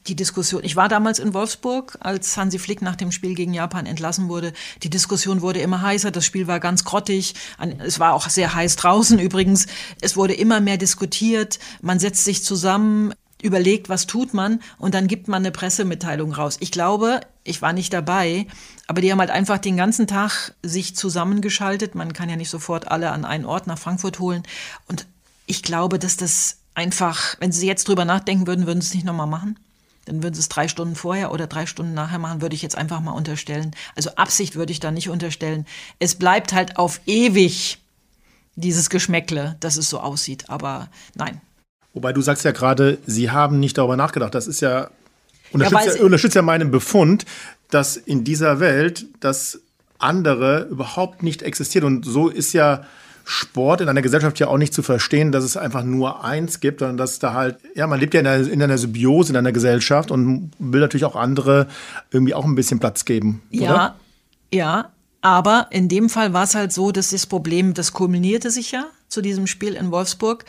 die Diskussion, ich war damals in Wolfsburg, als Hansi Flick nach dem Spiel gegen Japan entlassen wurde. Die Diskussion wurde immer heißer, das Spiel war ganz grottig. Es war auch sehr heiß draußen übrigens. Es wurde immer mehr diskutiert. Man setzt sich zusammen, überlegt, was tut man und dann gibt man eine Pressemitteilung raus. Ich glaube, ich war nicht dabei, aber die haben halt einfach den ganzen Tag sich zusammengeschaltet. Man kann ja nicht sofort alle an einen Ort nach Frankfurt holen. Und ich glaube, dass das einfach, wenn Sie jetzt drüber nachdenken würden, würden Sie es nicht nochmal machen. Dann würden Sie es drei Stunden vorher oder drei Stunden nachher machen, würde ich jetzt einfach mal unterstellen. Also Absicht würde ich da nicht unterstellen. Es bleibt halt auf ewig dieses Geschmäckle, dass es so aussieht. Aber nein, Wobei du sagst ja gerade, sie haben nicht darüber nachgedacht. Das ist ja unterstützt ja, ja, unterstützt ja meinen Befund, dass in dieser Welt das andere überhaupt nicht existiert. Und so ist ja Sport in einer Gesellschaft ja auch nicht zu verstehen, dass es einfach nur eins gibt, sondern dass da halt, ja, man lebt ja in einer, in einer Symbiose in einer Gesellschaft und will natürlich auch andere irgendwie auch ein bisschen Platz geben. Ja, oder? ja. Aber in dem Fall war es halt so, dass das Problem, das kulminierte sich ja zu diesem Spiel in Wolfsburg.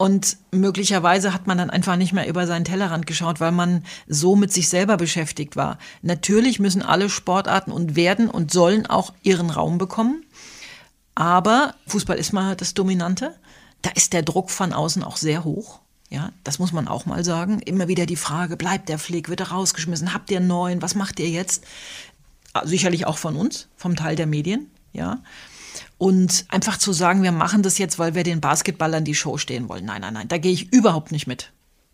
Und möglicherweise hat man dann einfach nicht mehr über seinen Tellerrand geschaut, weil man so mit sich selber beschäftigt war. Natürlich müssen alle Sportarten und werden und sollen auch ihren Raum bekommen. Aber Fußball ist mal das Dominante. Da ist der Druck von außen auch sehr hoch. Ja, das muss man auch mal sagen. Immer wieder die Frage, bleibt der Flick, wird er rausgeschmissen, habt ihr einen neuen, was macht ihr jetzt? Ah, sicherlich auch von uns, vom Teil der Medien, ja. Und einfach zu sagen, wir machen das jetzt, weil wir den Basketballern die Show stehen wollen. Nein, nein, nein, da gehe ich überhaupt nicht mit.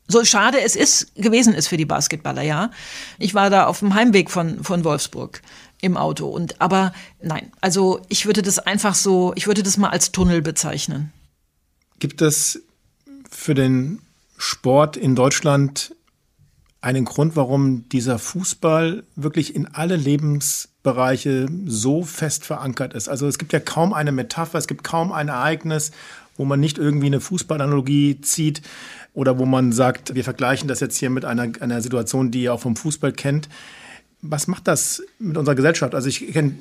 So schade es ist, gewesen ist für die Basketballer, ja. Ich war da auf dem Heimweg von, von Wolfsburg im Auto. Und aber nein, also ich würde das einfach so, ich würde das mal als Tunnel bezeichnen. Gibt es für den Sport in Deutschland einen Grund, warum dieser Fußball wirklich in alle Lebensbereiche so fest verankert ist. Also es gibt ja kaum eine Metapher, es gibt kaum ein Ereignis, wo man nicht irgendwie eine Fußballanalogie zieht oder wo man sagt, wir vergleichen das jetzt hier mit einer, einer Situation, die ihr auch vom Fußball kennt. Was macht das mit unserer Gesellschaft? Also ich kenne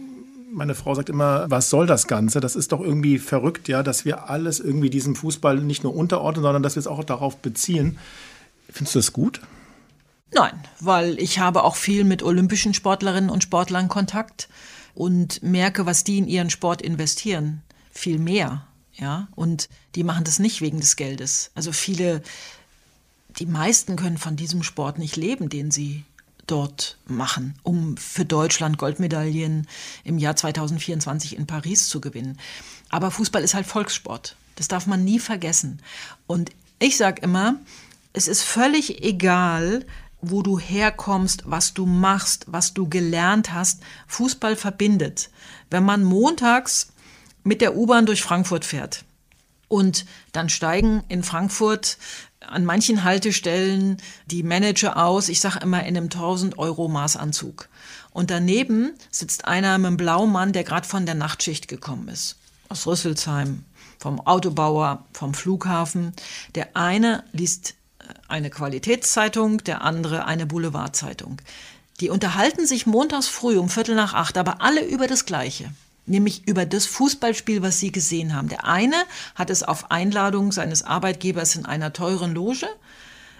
meine Frau sagt immer, was soll das Ganze? Das ist doch irgendwie verrückt, ja, dass wir alles irgendwie diesem Fußball nicht nur unterordnen, sondern dass wir es auch darauf beziehen. Findest du das gut? Nein, weil ich habe auch viel mit olympischen Sportlerinnen und Sportlern Kontakt und merke, was die in ihren Sport investieren. Viel mehr, ja. Und die machen das nicht wegen des Geldes. Also viele, die meisten können von diesem Sport nicht leben, den sie dort machen, um für Deutschland Goldmedaillen im Jahr 2024 in Paris zu gewinnen. Aber Fußball ist halt Volkssport. Das darf man nie vergessen. Und ich sage immer, es ist völlig egal, wo du herkommst, was du machst, was du gelernt hast. Fußball verbindet. Wenn man montags mit der U-Bahn durch Frankfurt fährt und dann steigen in Frankfurt an manchen Haltestellen die Manager aus, ich sage immer in einem 1000 Euro Maßanzug. Und daneben sitzt einer mit einem Blaumann, der gerade von der Nachtschicht gekommen ist. Aus Rüsselsheim, vom Autobauer, vom Flughafen. Der eine liest eine Qualitätszeitung, der andere eine Boulevardzeitung. Die unterhalten sich montags früh um Viertel nach acht, aber alle über das Gleiche nämlich über das Fußballspiel, was Sie gesehen haben. Der eine hat es auf Einladung seines Arbeitgebers in einer teuren Loge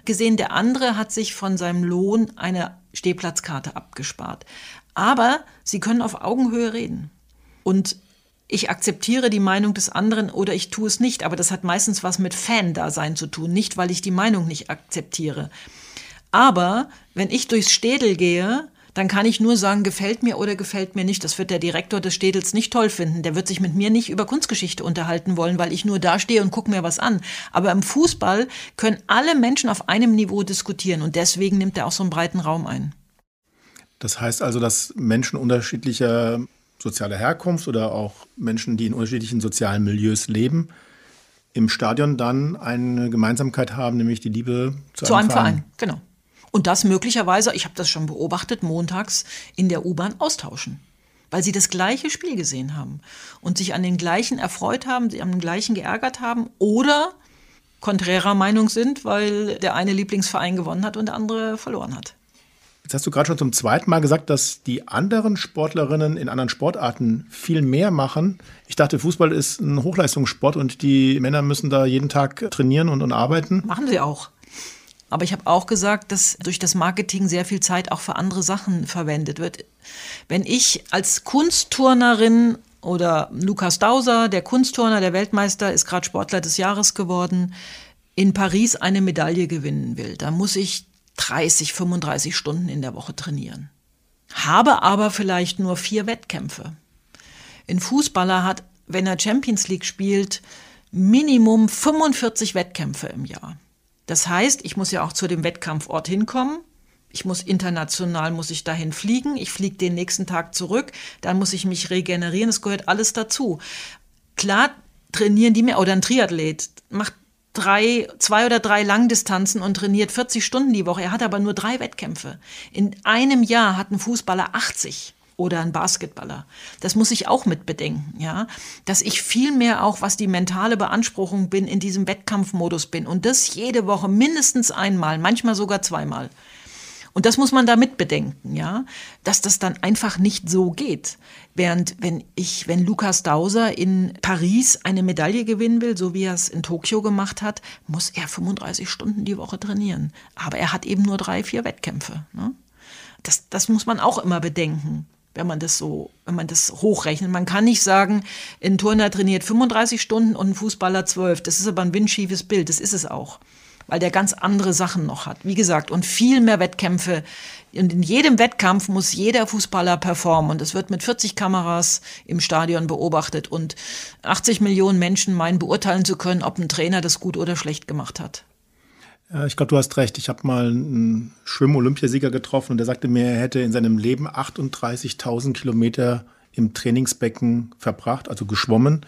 gesehen, der andere hat sich von seinem Lohn eine Stehplatzkarte abgespart. Aber sie können auf Augenhöhe reden. Und ich akzeptiere die Meinung des anderen oder ich tue es nicht, aber das hat meistens was mit Fan-Dasein zu tun, nicht weil ich die Meinung nicht akzeptiere. Aber wenn ich durchs Städel gehe, dann kann ich nur sagen, gefällt mir oder gefällt mir nicht. Das wird der Direktor des Städels nicht toll finden. Der wird sich mit mir nicht über Kunstgeschichte unterhalten wollen, weil ich nur da stehe und gucke mir was an. Aber im Fußball können alle Menschen auf einem Niveau diskutieren und deswegen nimmt er auch so einen breiten Raum ein. Das heißt also, dass Menschen unterschiedlicher sozialer Herkunft oder auch Menschen, die in unterschiedlichen sozialen Milieus leben, im Stadion dann eine Gemeinsamkeit haben, nämlich die Liebe zu, zu einem, Verein. Verein. Genau. Und das möglicherweise, ich habe das schon beobachtet, montags in der U-Bahn austauschen. Weil sie das gleiche Spiel gesehen haben und sich an den gleichen erfreut haben, sie an den gleichen geärgert haben oder konträrer Meinung sind, weil der eine Lieblingsverein gewonnen hat und der andere verloren hat. Jetzt hast du gerade schon zum zweiten Mal gesagt, dass die anderen Sportlerinnen in anderen Sportarten viel mehr machen. Ich dachte, Fußball ist ein Hochleistungssport und die Männer müssen da jeden Tag trainieren und, und arbeiten. Machen sie auch. Aber ich habe auch gesagt, dass durch das Marketing sehr viel Zeit auch für andere Sachen verwendet wird. Wenn ich als Kunstturnerin oder Lukas Dauser, der Kunstturner, der Weltmeister, ist gerade Sportler des Jahres geworden, in Paris eine Medaille gewinnen will, dann muss ich 30, 35 Stunden in der Woche trainieren. Habe aber vielleicht nur vier Wettkämpfe. Ein Fußballer hat, wenn er Champions League spielt, Minimum 45 Wettkämpfe im Jahr. Das heißt, ich muss ja auch zu dem Wettkampfort hinkommen. Ich muss international, muss ich dahin fliegen. Ich fliege den nächsten Tag zurück. Dann muss ich mich regenerieren. Das gehört alles dazu. Klar trainieren die mehr, oder ein Triathlet macht drei, zwei oder drei Langdistanzen und trainiert 40 Stunden die Woche. Er hat aber nur drei Wettkämpfe. In einem Jahr hat ein Fußballer 80 oder ein Basketballer. Das muss ich auch mit bedenken, ja, dass ich viel mehr auch, was die mentale Beanspruchung bin, in diesem Wettkampfmodus bin und das jede Woche mindestens einmal, manchmal sogar zweimal. Und das muss man da mit bedenken, ja, dass das dann einfach nicht so geht. Während wenn ich, wenn Lukas Dauser in Paris eine Medaille gewinnen will, so wie er es in Tokio gemacht hat, muss er 35 Stunden die Woche trainieren. Aber er hat eben nur drei, vier Wettkämpfe. Ne? Das, das muss man auch immer bedenken wenn man das so, wenn man das hochrechnet. Man kann nicht sagen, ein Turner trainiert 35 Stunden und ein Fußballer 12. Das ist aber ein windschiefes Bild. Das ist es auch. Weil der ganz andere Sachen noch hat. Wie gesagt, und viel mehr Wettkämpfe. Und in jedem Wettkampf muss jeder Fußballer performen. Und es wird mit 40 Kameras im Stadion beobachtet. Und 80 Millionen Menschen meinen beurteilen zu können, ob ein Trainer das gut oder schlecht gemacht hat. Ich glaube, du hast recht. Ich habe mal einen Schwimm-Olympiasieger getroffen und der sagte mir, er hätte in seinem Leben 38.000 Kilometer im Trainingsbecken verbracht, also geschwommen,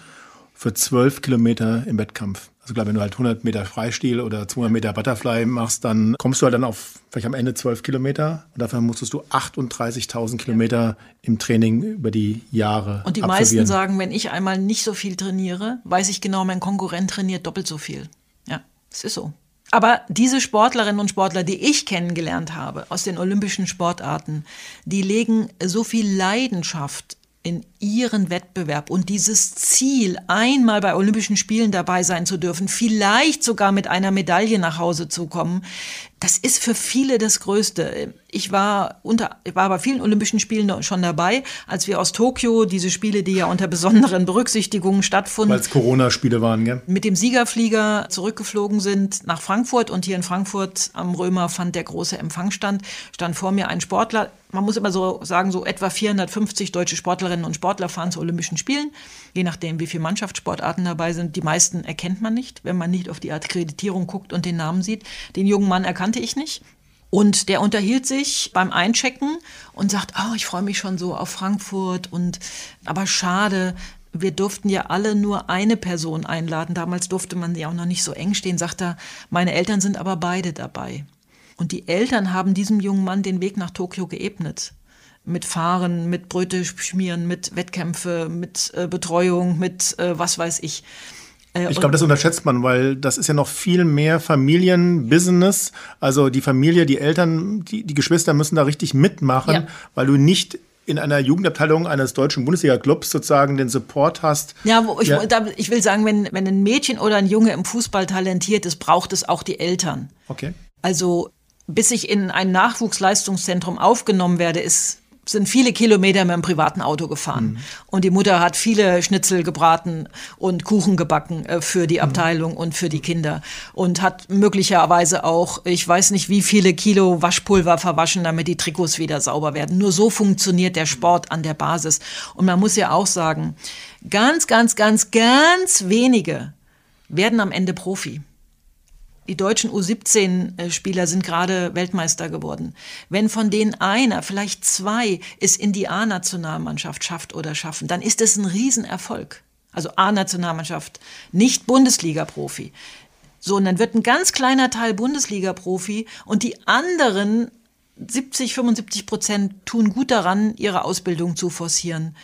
für 12 Kilometer im Wettkampf. Also klar, wenn du halt 100 Meter Freistil oder 200 Meter Butterfly machst, dann kommst du halt dann auf vielleicht am Ende 12 Kilometer. Und dafür musstest du 38.000 Kilometer im Training über die Jahre Und die meisten sagen, wenn ich einmal nicht so viel trainiere, weiß ich genau, mein Konkurrent trainiert doppelt so viel. Ja, es ist so. Aber diese Sportlerinnen und Sportler, die ich kennengelernt habe aus den olympischen Sportarten, die legen so viel Leidenschaft in ihren Wettbewerb und dieses Ziel, einmal bei Olympischen Spielen dabei sein zu dürfen, vielleicht sogar mit einer Medaille nach Hause zu kommen, das ist für viele das Größte. Ich war unter, ich war bei vielen Olympischen Spielen schon dabei, als wir aus Tokio diese Spiele, die ja unter besonderen Berücksichtigungen stattfanden, weil es Corona-Spiele waren, gell? mit dem Siegerflieger zurückgeflogen sind nach Frankfurt und hier in Frankfurt am Römer fand der große Empfang stand, stand vor mir ein Sportler. Man muss immer so sagen, so etwa 450 deutsche Sportlerinnen und Sportler fahren zu Olympischen Spielen, je nachdem, wie viele Mannschaftssportarten dabei sind. Die meisten erkennt man nicht, wenn man nicht auf die Akkreditierung guckt und den Namen sieht. Den jungen Mann erkannte kannte ich nicht. Und der unterhielt sich beim Einchecken und sagt, oh, ich freue mich schon so auf Frankfurt und aber schade, wir durften ja alle nur eine Person einladen. Damals durfte man ja auch noch nicht so eng stehen, sagt er, meine Eltern sind aber beide dabei. Und die Eltern haben diesem jungen Mann den Weg nach Tokio geebnet. Mit Fahren, mit Bröte schmieren, mit Wettkämpfe, mit äh, Betreuung, mit äh, was weiß ich. Äh, ich glaube, das unterschätzt man, weil das ist ja noch viel mehr Familienbusiness. Also die Familie, die Eltern, die, die Geschwister müssen da richtig mitmachen, ja. weil du nicht in einer Jugendabteilung eines deutschen Bundesliga-Clubs sozusagen den Support hast. Ja, ich, ja. Da, ich will sagen, wenn, wenn ein Mädchen oder ein Junge im Fußball talentiert ist, braucht es auch die Eltern. Okay. Also bis ich in ein Nachwuchsleistungszentrum aufgenommen werde, ist sind viele Kilometer mit dem privaten Auto gefahren. Mhm. Und die Mutter hat viele Schnitzel gebraten und Kuchen gebacken äh, für die mhm. Abteilung mhm. und für die Kinder. Und hat möglicherweise auch, ich weiß nicht, wie viele Kilo Waschpulver verwaschen, damit die Trikots wieder sauber werden. Nur so funktioniert der Sport an der Basis. Und man muss ja auch sagen, ganz, ganz, ganz, ganz wenige werden am Ende Profi. Die deutschen U17-Spieler sind gerade Weltmeister geworden. Wenn von denen einer, vielleicht zwei, es in die A-Nationalmannschaft schafft oder schaffen, dann ist es ein Riesenerfolg. Also A-Nationalmannschaft, nicht Bundesliga-Profi. So, und dann wird ein ganz kleiner Teil Bundesliga-Profi und die anderen 70, 75 Prozent tun gut daran, ihre Ausbildung zu forcieren.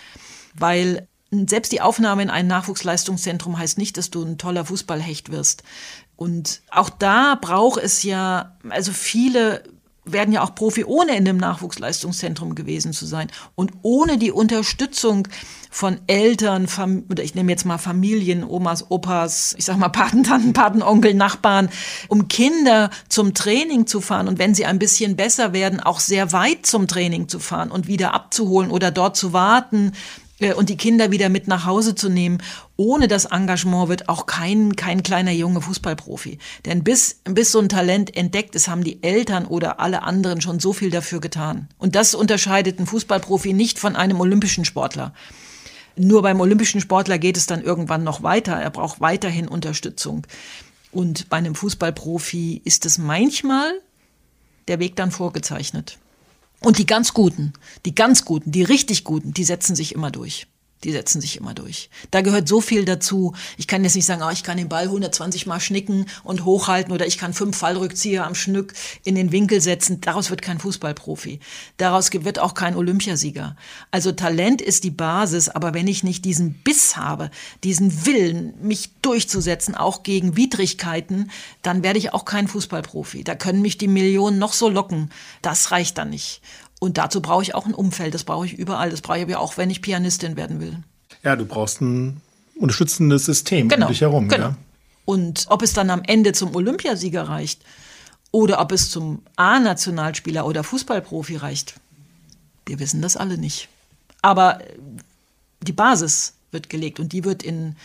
Weil selbst die Aufnahme in ein Nachwuchsleistungszentrum heißt nicht, dass du ein toller Fußballhecht wirst. Und auch da braucht es ja, also viele werden ja auch Profi, ohne in dem Nachwuchsleistungszentrum gewesen zu sein. Und ohne die Unterstützung von Eltern, oder ich nehme jetzt mal Familien, Omas, Opas, ich sag mal Patentanten, Patenonkel, Nachbarn, um Kinder zum Training zu fahren und wenn sie ein bisschen besser werden, auch sehr weit zum Training zu fahren und wieder abzuholen oder dort zu warten, und die Kinder wieder mit nach Hause zu nehmen. Ohne das Engagement wird auch kein, kein kleiner Junge Fußballprofi. Denn bis, bis so ein Talent entdeckt ist, haben die Eltern oder alle anderen schon so viel dafür getan. Und das unterscheidet einen Fußballprofi nicht von einem olympischen Sportler. Nur beim olympischen Sportler geht es dann irgendwann noch weiter. Er braucht weiterhin Unterstützung. Und bei einem Fußballprofi ist es manchmal der Weg dann vorgezeichnet. Und die ganz Guten, die ganz Guten, die richtig Guten, die setzen sich immer durch die setzen sich immer durch. Da gehört so viel dazu. Ich kann jetzt nicht sagen, oh, ich kann den Ball 120 Mal schnicken und hochhalten oder ich kann fünf Fallrückzieher am Schnuck in den Winkel setzen. Daraus wird kein Fußballprofi. Daraus wird auch kein Olympiasieger. Also Talent ist die Basis, aber wenn ich nicht diesen Biss habe, diesen Willen, mich durchzusetzen, auch gegen Widrigkeiten, dann werde ich auch kein Fußballprofi. Da können mich die Millionen noch so locken. Das reicht dann nicht. Und dazu brauche ich auch ein Umfeld, das brauche ich überall, das brauche ich aber auch, wenn ich Pianistin werden will. Ja, du brauchst ein unterstützendes System genau, um dich herum. Genau. Ja? Und ob es dann am Ende zum Olympiasieger reicht oder ob es zum A-Nationalspieler oder Fußballprofi reicht, wir wissen das alle nicht. Aber die Basis wird gelegt und die wird in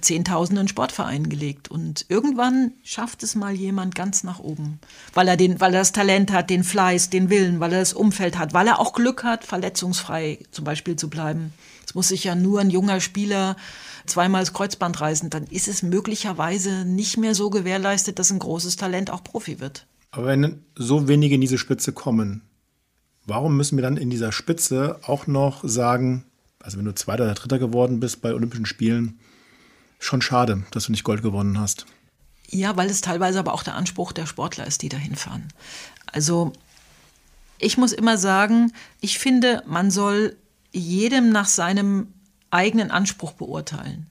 Zehntausenden Sportvereinen gelegt. Und irgendwann schafft es mal jemand ganz nach oben, weil er, den, weil er das Talent hat, den Fleiß, den Willen, weil er das Umfeld hat, weil er auch Glück hat, verletzungsfrei zum Beispiel zu bleiben. Es muss sich ja nur ein junger Spieler zweimal das Kreuzband reißen, dann ist es möglicherweise nicht mehr so gewährleistet, dass ein großes Talent auch Profi wird. Aber wenn so wenige in diese Spitze kommen, warum müssen wir dann in dieser Spitze auch noch sagen, also wenn du Zweiter oder Dritter geworden bist bei Olympischen Spielen, schon schade, dass du nicht Gold gewonnen hast. Ja, weil es teilweise aber auch der Anspruch der Sportler ist, die da hinfahren. Also ich muss immer sagen, ich finde, man soll jedem nach seinem eigenen Anspruch beurteilen.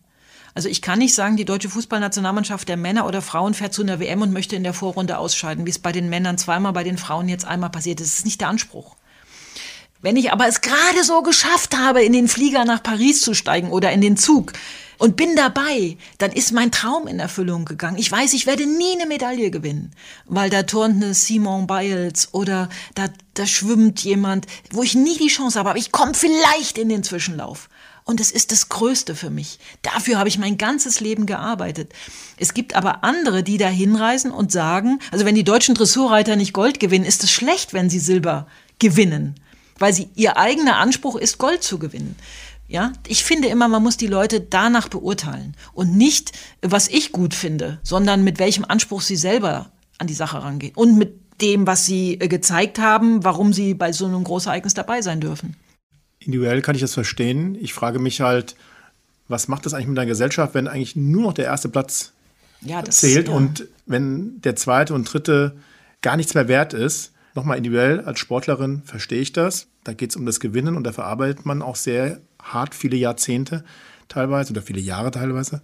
Also ich kann nicht sagen, die deutsche Fußballnationalmannschaft der Männer oder Frauen fährt zu einer WM und möchte in der Vorrunde ausscheiden, wie es bei den Männern zweimal, bei den Frauen jetzt einmal passiert. Das ist nicht der Anspruch. Wenn ich aber es gerade so geschafft habe, in den Flieger nach Paris zu steigen oder in den Zug und bin dabei, dann ist mein Traum in Erfüllung gegangen. Ich weiß, ich werde nie eine Medaille gewinnen, weil da turnt eine Simon Biles oder da, da schwimmt jemand, wo ich nie die Chance habe, aber ich komme vielleicht in den Zwischenlauf. Und es ist das Größte für mich. Dafür habe ich mein ganzes Leben gearbeitet. Es gibt aber andere, die da hinreisen und sagen, also wenn die deutschen Dressurreiter nicht Gold gewinnen, ist es schlecht, wenn sie Silber gewinnen, weil sie ihr eigener Anspruch ist, Gold zu gewinnen. Ja, ich finde immer, man muss die Leute danach beurteilen und nicht, was ich gut finde, sondern mit welchem Anspruch sie selber an die Sache rangehen und mit dem, was sie äh, gezeigt haben, warum sie bei so einem Großereignis dabei sein dürfen. Individuell kann ich das verstehen. Ich frage mich halt, was macht das eigentlich mit der Gesellschaft, wenn eigentlich nur noch der erste Platz ja, das, zählt ja. und wenn der zweite und dritte gar nichts mehr wert ist? Nochmal individuell als Sportlerin verstehe ich das. Da geht es um das Gewinnen und da verarbeitet man auch sehr hart viele Jahrzehnte teilweise oder viele Jahre teilweise.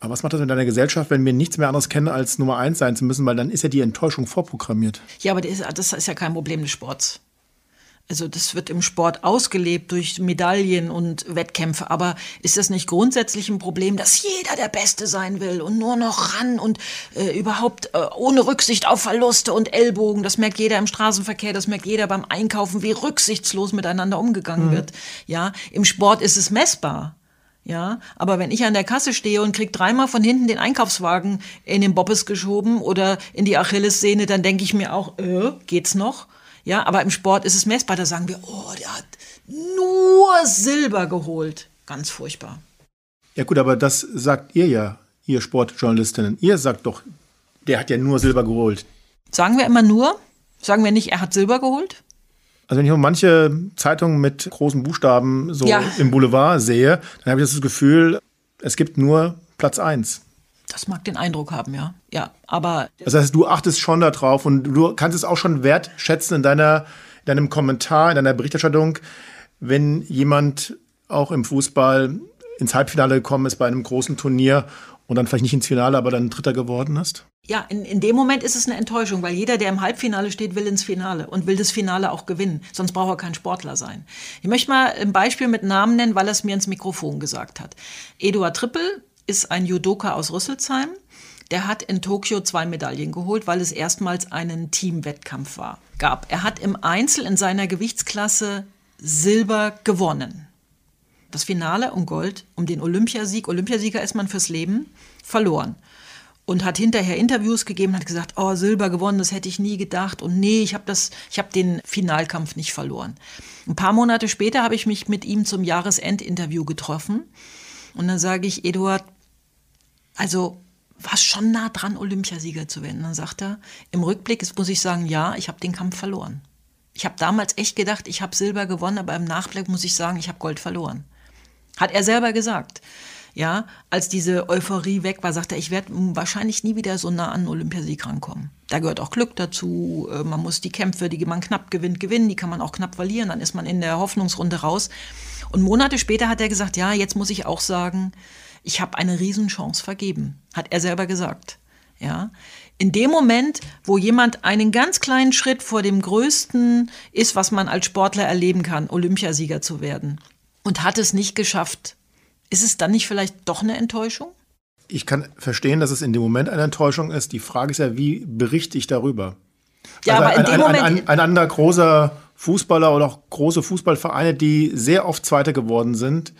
Aber was macht das mit deiner Gesellschaft, wenn wir nichts mehr anderes kennen, als Nummer eins sein zu müssen? Weil dann ist ja die Enttäuschung vorprogrammiert. Ja, aber das ist ja kein Problem des Sports. Also das wird im Sport ausgelebt durch Medaillen und Wettkämpfe. Aber ist das nicht grundsätzlich ein Problem, dass jeder der Beste sein will und nur noch ran und äh, überhaupt äh, ohne Rücksicht auf Verluste und Ellbogen? Das merkt jeder im Straßenverkehr, das merkt jeder beim Einkaufen, wie rücksichtslos miteinander umgegangen mhm. wird. Ja, im Sport ist es messbar. Ja, aber wenn ich an der Kasse stehe und krieg dreimal von hinten den Einkaufswagen in den Bobbes geschoben oder in die Achillessehne, dann denke ich mir auch, äh, geht's noch? Ja, aber im Sport ist es messbar. Da sagen wir, oh, der hat nur Silber geholt. Ganz furchtbar. Ja gut, aber das sagt ihr ja, ihr Sportjournalistinnen. Ihr sagt doch, der hat ja nur Silber geholt. Sagen wir immer nur? Sagen wir nicht, er hat Silber geholt? Also wenn ich manche Zeitungen mit großen Buchstaben so ja. im Boulevard sehe, dann habe ich das Gefühl, es gibt nur Platz 1. Das mag den Eindruck haben, ja. Ja, aber. Das heißt, du achtest schon darauf und du kannst es auch schon wertschätzen in deiner, in deinem Kommentar, in deiner Berichterstattung, wenn jemand auch im Fußball ins Halbfinale gekommen ist bei einem großen Turnier und dann vielleicht nicht ins Finale, aber dann Dritter geworden ist? Ja, in, in dem Moment ist es eine Enttäuschung, weil jeder, der im Halbfinale steht, will ins Finale und will das Finale auch gewinnen. Sonst braucht er kein Sportler sein. Ich möchte mal ein Beispiel mit Namen nennen, weil er es mir ins Mikrofon gesagt hat. Eduard Trippel ist ein Judoka aus Rüsselsheim. Der hat in Tokio zwei Medaillen geholt, weil es erstmals einen Teamwettkampf war, gab. Er hat im Einzel in seiner Gewichtsklasse Silber gewonnen. Das Finale um Gold, um den Olympiasieg, Olympiasieger ist man fürs Leben, verloren. Und hat hinterher Interviews gegeben, hat gesagt, oh, Silber gewonnen, das hätte ich nie gedacht. Und nee, ich habe hab den Finalkampf nicht verloren. Ein paar Monate später habe ich mich mit ihm zum Jahresendinterview getroffen. Und dann sage ich, Eduard, also war schon nah dran, Olympiasieger zu werden. Dann sagt er, im Rückblick muss ich sagen, ja, ich habe den Kampf verloren. Ich habe damals echt gedacht, ich habe Silber gewonnen, aber im Nachblick muss ich sagen, ich habe Gold verloren. Hat er selber gesagt. Ja, als diese Euphorie weg war, sagte er, ich werde wahrscheinlich nie wieder so nah an einen Olympiasieg rankommen. Da gehört auch Glück dazu. Äh, man muss die Kämpfe, die man knapp gewinnt, gewinnen. Die kann man auch knapp verlieren. Dann ist man in der Hoffnungsrunde raus. Und Monate später hat er gesagt, ja, jetzt muss ich auch sagen, ich habe eine Riesenchance vergeben, hat er selber gesagt. Ja, in dem Moment, wo jemand einen ganz kleinen Schritt vor dem größten ist, was man als Sportler erleben kann, Olympiasieger zu werden, und hat es nicht geschafft, ist es dann nicht vielleicht doch eine Enttäuschung? Ich kann verstehen, dass es in dem Moment eine Enttäuschung ist. Die Frage ist ja, wie berichte ich darüber? Ja, also aber in dem ein, Moment. Ein, ein, ein anderer großer Fußballer oder auch große Fußballvereine, die sehr oft Zweiter geworden sind,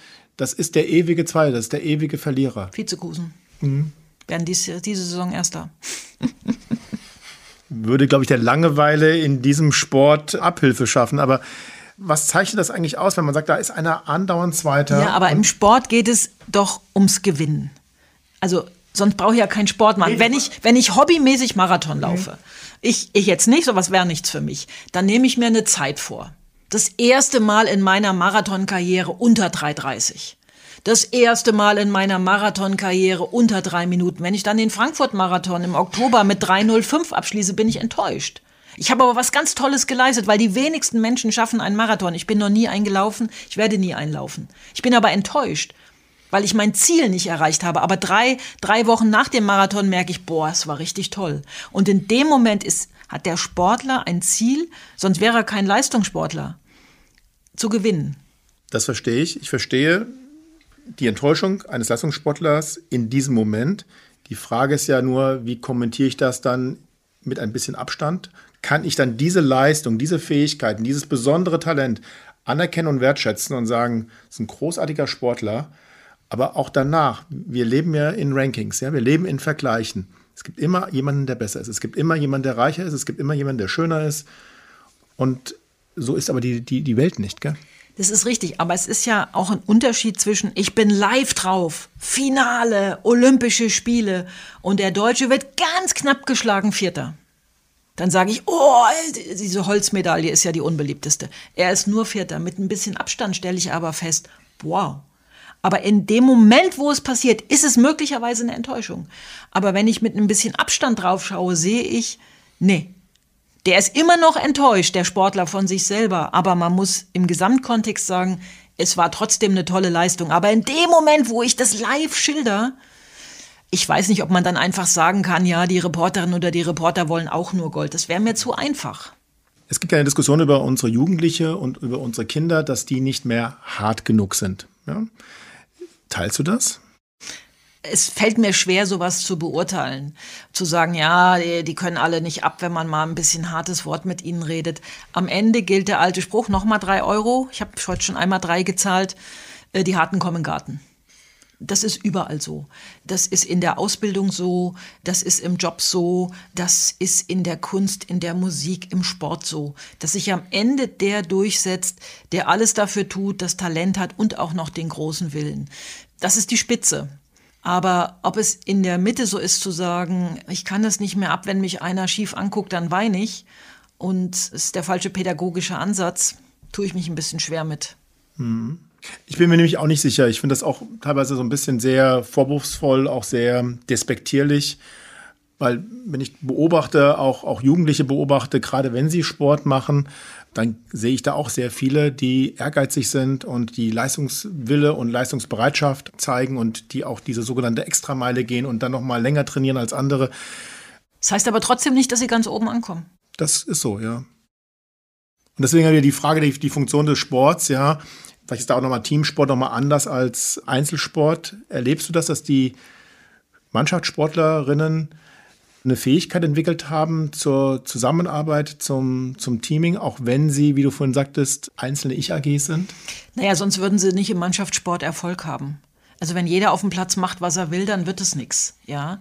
das ist der ewige Zweite, das ist der ewige Verlierer. Vizekusen. Mhm. Werden dies, diese Saison Erster. Würde, glaube ich, der Langeweile in diesem Sport Abhilfe schaffen. Aber was zeichnet das eigentlich aus, wenn man sagt, da ist einer andauernd Zweiter? Ja, aber im Sport geht es doch ums Gewinnen. Also sonst brauche ich ja keinen Sportmann. Wenn ich, wenn ich hobbymäßig Marathon laufe, mhm. ich, ich jetzt nicht, sowas wäre nichts für mich, dann nehme ich mir eine Zeit vor. Das erste Mal in meiner Marathonkarriere unter 3,30. Das erste Mal in meiner Marathonkarriere unter drei Minuten. Wenn ich dann den Frankfurt-Marathon im Oktober mit 3,05 abschließe, bin ich enttäuscht. Ich habe aber was ganz Tolles geleistet, weil die wenigsten Menschen schaffen einen Marathon. Ich bin noch nie eingelaufen, ich werde nie einlaufen. Ich bin aber enttäuscht, weil ich mein Ziel nicht erreicht habe. Aber drei, drei Wochen nach dem Marathon merke ich, boah, es war richtig toll. Und in dem Moment ist, hat der Sportler ein Ziel, sonst wäre er kein Leistungssportler. Zu gewinnen. Das verstehe ich. Ich verstehe die Enttäuschung eines Leistungssportlers in diesem Moment. Die Frage ist ja nur, wie kommentiere ich das dann mit ein bisschen Abstand? Kann ich dann diese Leistung, diese Fähigkeiten, dieses besondere Talent anerkennen und wertschätzen und sagen, es ist ein großartiger Sportler, aber auch danach, wir leben ja in Rankings, ja, wir leben in Vergleichen. Es gibt immer jemanden, der besser ist. Es gibt immer jemanden, der reicher ist. Es gibt immer jemanden, der schöner ist. Und so ist aber die, die, die Welt nicht, gell? Das ist richtig, aber es ist ja auch ein Unterschied zwischen ich bin live drauf, Finale, Olympische Spiele und der Deutsche wird ganz knapp geschlagen Vierter. Dann sage ich, oh, diese Holzmedaille ist ja die unbeliebteste. Er ist nur Vierter. Mit ein bisschen Abstand stelle ich aber fest, wow. Aber in dem Moment, wo es passiert, ist es möglicherweise eine Enttäuschung. Aber wenn ich mit ein bisschen Abstand drauf schaue, sehe ich, nee, der ist immer noch enttäuscht, der Sportler von sich selber. Aber man muss im Gesamtkontext sagen, es war trotzdem eine tolle Leistung. Aber in dem Moment, wo ich das live schilder, ich weiß nicht, ob man dann einfach sagen kann, ja, die Reporterin oder die Reporter wollen auch nur Gold. Das wäre mir zu einfach. Es gibt ja eine Diskussion über unsere Jugendliche und über unsere Kinder, dass die nicht mehr hart genug sind. Ja? Teilst du das? Es fällt mir schwer, sowas zu beurteilen. Zu sagen, ja, die, können alle nicht ab, wenn man mal ein bisschen hartes Wort mit ihnen redet. Am Ende gilt der alte Spruch, nochmal drei Euro. Ich habe heute schon einmal drei gezahlt. Äh, die Harten kommen Garten. Das ist überall so. Das ist in der Ausbildung so, das ist im Job so, das ist in der Kunst, in der Musik, im Sport so. Dass sich am Ende der durchsetzt, der alles dafür tut, das Talent hat und auch noch den großen Willen. Das ist die Spitze. Aber ob es in der Mitte so ist zu sagen, ich kann das nicht mehr ab, wenn mich einer schief anguckt, dann weine ich. Und es ist der falsche pädagogische Ansatz, tue ich mich ein bisschen schwer mit. Hm. Ich bin mir nämlich auch nicht sicher. Ich finde das auch teilweise so ein bisschen sehr vorwurfsvoll, auch sehr despektierlich. Weil wenn ich beobachte, auch, auch Jugendliche beobachte, gerade wenn sie Sport machen, dann sehe ich da auch sehr viele, die ehrgeizig sind und die Leistungswille und Leistungsbereitschaft zeigen und die auch diese sogenannte Extrameile gehen und dann noch mal länger trainieren als andere. Das heißt aber trotzdem nicht, dass sie ganz oben ankommen. Das ist so, ja. Und deswegen haben wir die Frage, die, die Funktion des Sports, ja. Vielleicht ist da auch nochmal Teamsport nochmal anders als Einzelsport. Erlebst du das, dass die Mannschaftssportlerinnen eine Fähigkeit entwickelt haben zur Zusammenarbeit, zum, zum Teaming, auch wenn sie, wie du vorhin sagtest, einzelne Ich-AGs sind? Naja, sonst würden sie nicht im Mannschaftssport Erfolg haben. Also wenn jeder auf dem Platz macht, was er will, dann wird es nichts, ja.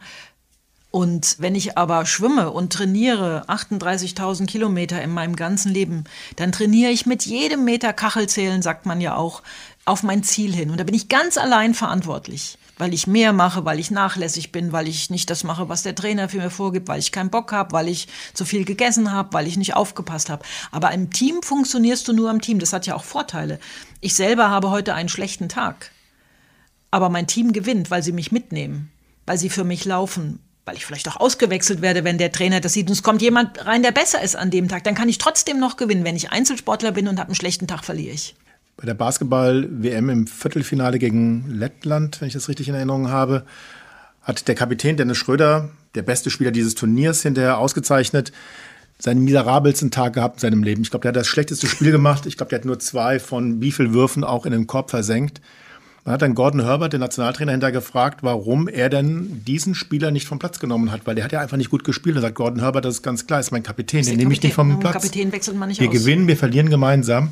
Und wenn ich aber schwimme und trainiere 38.000 Kilometer in meinem ganzen Leben, dann trainiere ich mit jedem Meter Kachelzählen, sagt man ja auch, auf mein Ziel hin. Und da bin ich ganz allein verantwortlich weil ich mehr mache, weil ich nachlässig bin, weil ich nicht das mache, was der Trainer für mir vorgibt, weil ich keinen Bock habe, weil ich zu viel gegessen habe, weil ich nicht aufgepasst habe. Aber im Team funktionierst du nur im Team. Das hat ja auch Vorteile. Ich selber habe heute einen schlechten Tag. Aber mein Team gewinnt, weil sie mich mitnehmen, weil sie für mich laufen, weil ich vielleicht auch ausgewechselt werde, wenn der Trainer das sieht und es kommt jemand rein, der besser ist an dem Tag, dann kann ich trotzdem noch gewinnen. Wenn ich Einzelsportler bin und habe einen schlechten Tag, verliere ich bei der Basketball-WM im Viertelfinale gegen Lettland, wenn ich das richtig in Erinnerung habe, hat der Kapitän Dennis Schröder, der beste Spieler dieses Turniers, hinterher ausgezeichnet, seinen miserabelsten Tag gehabt in seinem Leben. Ich glaube, der hat das schlechteste Spiel gemacht. Ich glaube, der hat nur zwei von wie viel Würfen auch in den Korb versenkt. Man hat dann Gordon Herbert, den Nationaltrainer, hinterher gefragt, warum er denn diesen Spieler nicht vom Platz genommen hat, weil der hat ja einfach nicht gut gespielt. Da sagt Gordon Herbert, das ist ganz klar, ist mein Kapitän, den nehme ich nicht vom Platz. Kapitän wechselt man nicht wir aus. gewinnen, wir verlieren gemeinsam.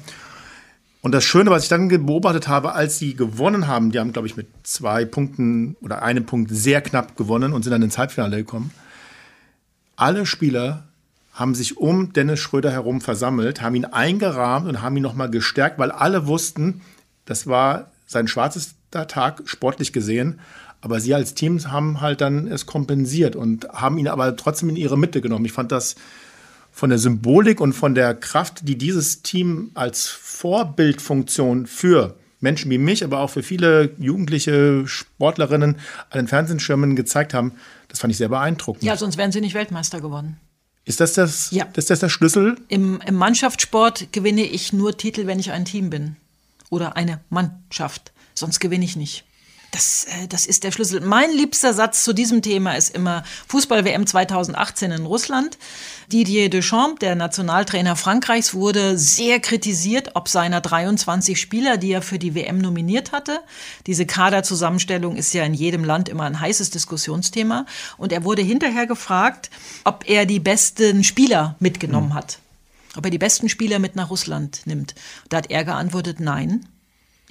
Und das Schöne, was ich dann beobachtet habe, als sie gewonnen haben, die haben, glaube ich, mit zwei Punkten oder einem Punkt sehr knapp gewonnen und sind dann ins Halbfinale gekommen. Alle Spieler haben sich um Dennis Schröder herum versammelt, haben ihn eingerahmt und haben ihn nochmal gestärkt, weil alle wussten, das war sein schwarzester Tag sportlich gesehen. Aber sie als Team haben halt dann es kompensiert und haben ihn aber trotzdem in ihre Mitte genommen. Ich fand das von der Symbolik und von der Kraft, die dieses Team als Vorbildfunktion für Menschen wie mich, aber auch für viele jugendliche Sportlerinnen an den Fernsehschirmen gezeigt haben, das fand ich sehr beeindruckend. Ja, sonst wären sie nicht Weltmeister geworden. Ist das das, ja. das, das der Schlüssel? Im, Im Mannschaftssport gewinne ich nur Titel, wenn ich ein Team bin. Oder eine Mannschaft. Sonst gewinne ich nicht. Das, äh, das ist der Schlüssel. Mein liebster Satz zu diesem Thema ist immer Fußball-WM 2018 in Russland. Didier Deschamps, der Nationaltrainer Frankreichs, wurde sehr kritisiert, ob seiner 23 Spieler, die er für die WM nominiert hatte. Diese Kaderzusammenstellung ist ja in jedem Land immer ein heißes Diskussionsthema. Und er wurde hinterher gefragt, ob er die besten Spieler mitgenommen hat. Ob er die besten Spieler mit nach Russland nimmt. Da hat er geantwortet, nein.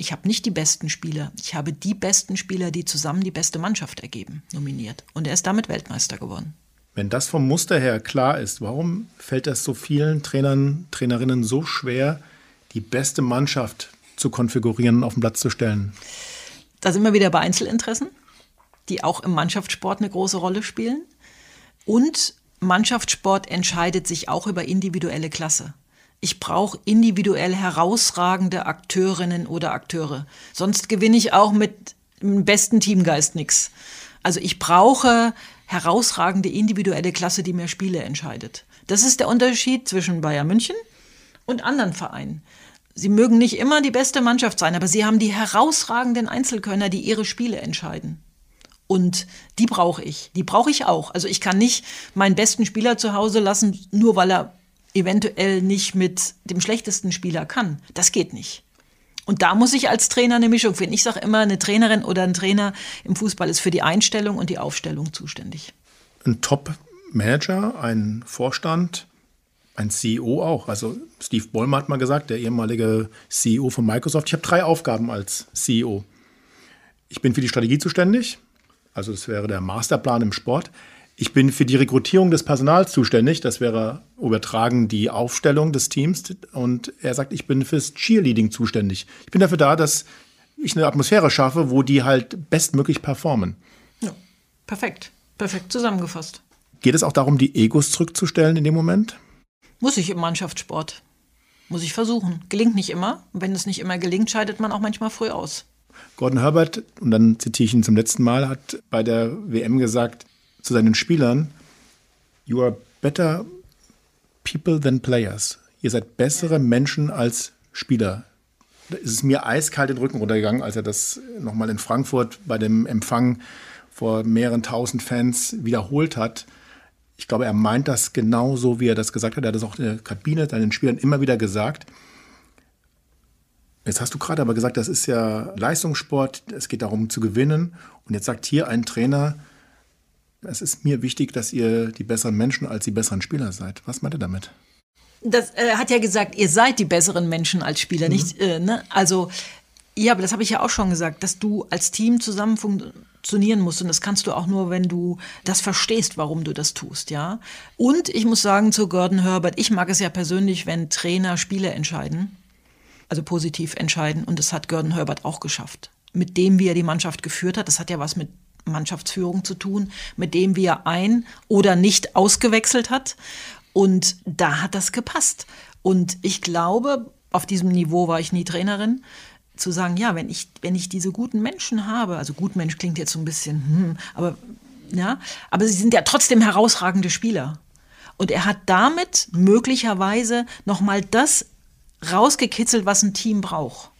Ich habe nicht die besten Spieler. Ich habe die besten Spieler, die zusammen die beste Mannschaft ergeben, nominiert. Und er ist damit Weltmeister geworden. Wenn das vom Muster her klar ist, warum fällt es so vielen Trainern, Trainerinnen so schwer, die beste Mannschaft zu konfigurieren und auf den Platz zu stellen? Da sind wir wieder bei Einzelinteressen, die auch im Mannschaftssport eine große Rolle spielen. Und Mannschaftssport entscheidet sich auch über individuelle Klasse. Ich brauche individuell herausragende Akteurinnen oder Akteure. Sonst gewinne ich auch mit dem besten Teamgeist nichts. Also ich brauche herausragende individuelle Klasse, die mir Spiele entscheidet. Das ist der Unterschied zwischen Bayern München und anderen Vereinen. Sie mögen nicht immer die beste Mannschaft sein, aber sie haben die herausragenden Einzelkönner, die ihre Spiele entscheiden. Und die brauche ich. Die brauche ich auch. Also ich kann nicht meinen besten Spieler zu Hause lassen, nur weil er eventuell nicht mit dem schlechtesten Spieler kann. Das geht nicht. Und da muss ich als Trainer eine Mischung finden. Ich sage immer, eine Trainerin oder ein Trainer im Fußball ist für die Einstellung und die Aufstellung zuständig. Ein Top-Manager, ein Vorstand, ein CEO auch. Also Steve Ballmer hat mal gesagt, der ehemalige CEO von Microsoft, ich habe drei Aufgaben als CEO. Ich bin für die Strategie zuständig, also das wäre der Masterplan im Sport. Ich bin für die Rekrutierung des Personals zuständig. Das wäre übertragen die Aufstellung des Teams. Und er sagt, ich bin fürs Cheerleading zuständig. Ich bin dafür da, dass ich eine Atmosphäre schaffe, wo die halt bestmöglich performen. Ja, perfekt. Perfekt zusammengefasst. Geht es auch darum, die Egos zurückzustellen in dem Moment? Muss ich im Mannschaftssport. Muss ich versuchen. Gelingt nicht immer. Und wenn es nicht immer gelingt, scheidet man auch manchmal früh aus. Gordon Herbert, und dann zitiere ich ihn zum letzten Mal, hat bei der WM gesagt, zu seinen Spielern, you are better people than players. Ihr seid bessere Menschen als Spieler. Da ist es mir eiskalt den Rücken runtergegangen, als er das nochmal in Frankfurt bei dem Empfang vor mehreren tausend Fans wiederholt hat. Ich glaube, er meint das genauso, wie er das gesagt hat. Er hat das auch in der Kabine seinen Spielern immer wieder gesagt. Jetzt hast du gerade aber gesagt, das ist ja Leistungssport, es geht darum zu gewinnen. Und jetzt sagt hier ein Trainer, es ist mir wichtig, dass ihr die besseren Menschen als die besseren Spieler seid. Was meint ihr damit? Das äh, hat ja gesagt, ihr seid die besseren Menschen als Spieler, mhm. nicht? Äh, ne? Also, ja, aber das habe ich ja auch schon gesagt, dass du als Team zusammen funktionieren musst. Und das kannst du auch nur, wenn du das verstehst, warum du das tust, ja. Und ich muss sagen zu Gordon Herbert, ich mag es ja persönlich, wenn Trainer Spiele entscheiden, also positiv entscheiden. Und das hat Gordon Herbert auch geschafft. Mit dem, wie er die Mannschaft geführt hat, das hat ja was mit Mannschaftsführung zu tun, mit dem wir ein oder nicht ausgewechselt hat. Und da hat das gepasst. Und ich glaube, auf diesem Niveau war ich nie Trainerin, zu sagen, ja, wenn ich, wenn ich diese guten Menschen habe, also gut Mensch klingt jetzt so ein bisschen, hm, aber ja, aber sie sind ja trotzdem herausragende Spieler. Und er hat damit möglicherweise nochmal das rausgekitzelt, was ein Team braucht.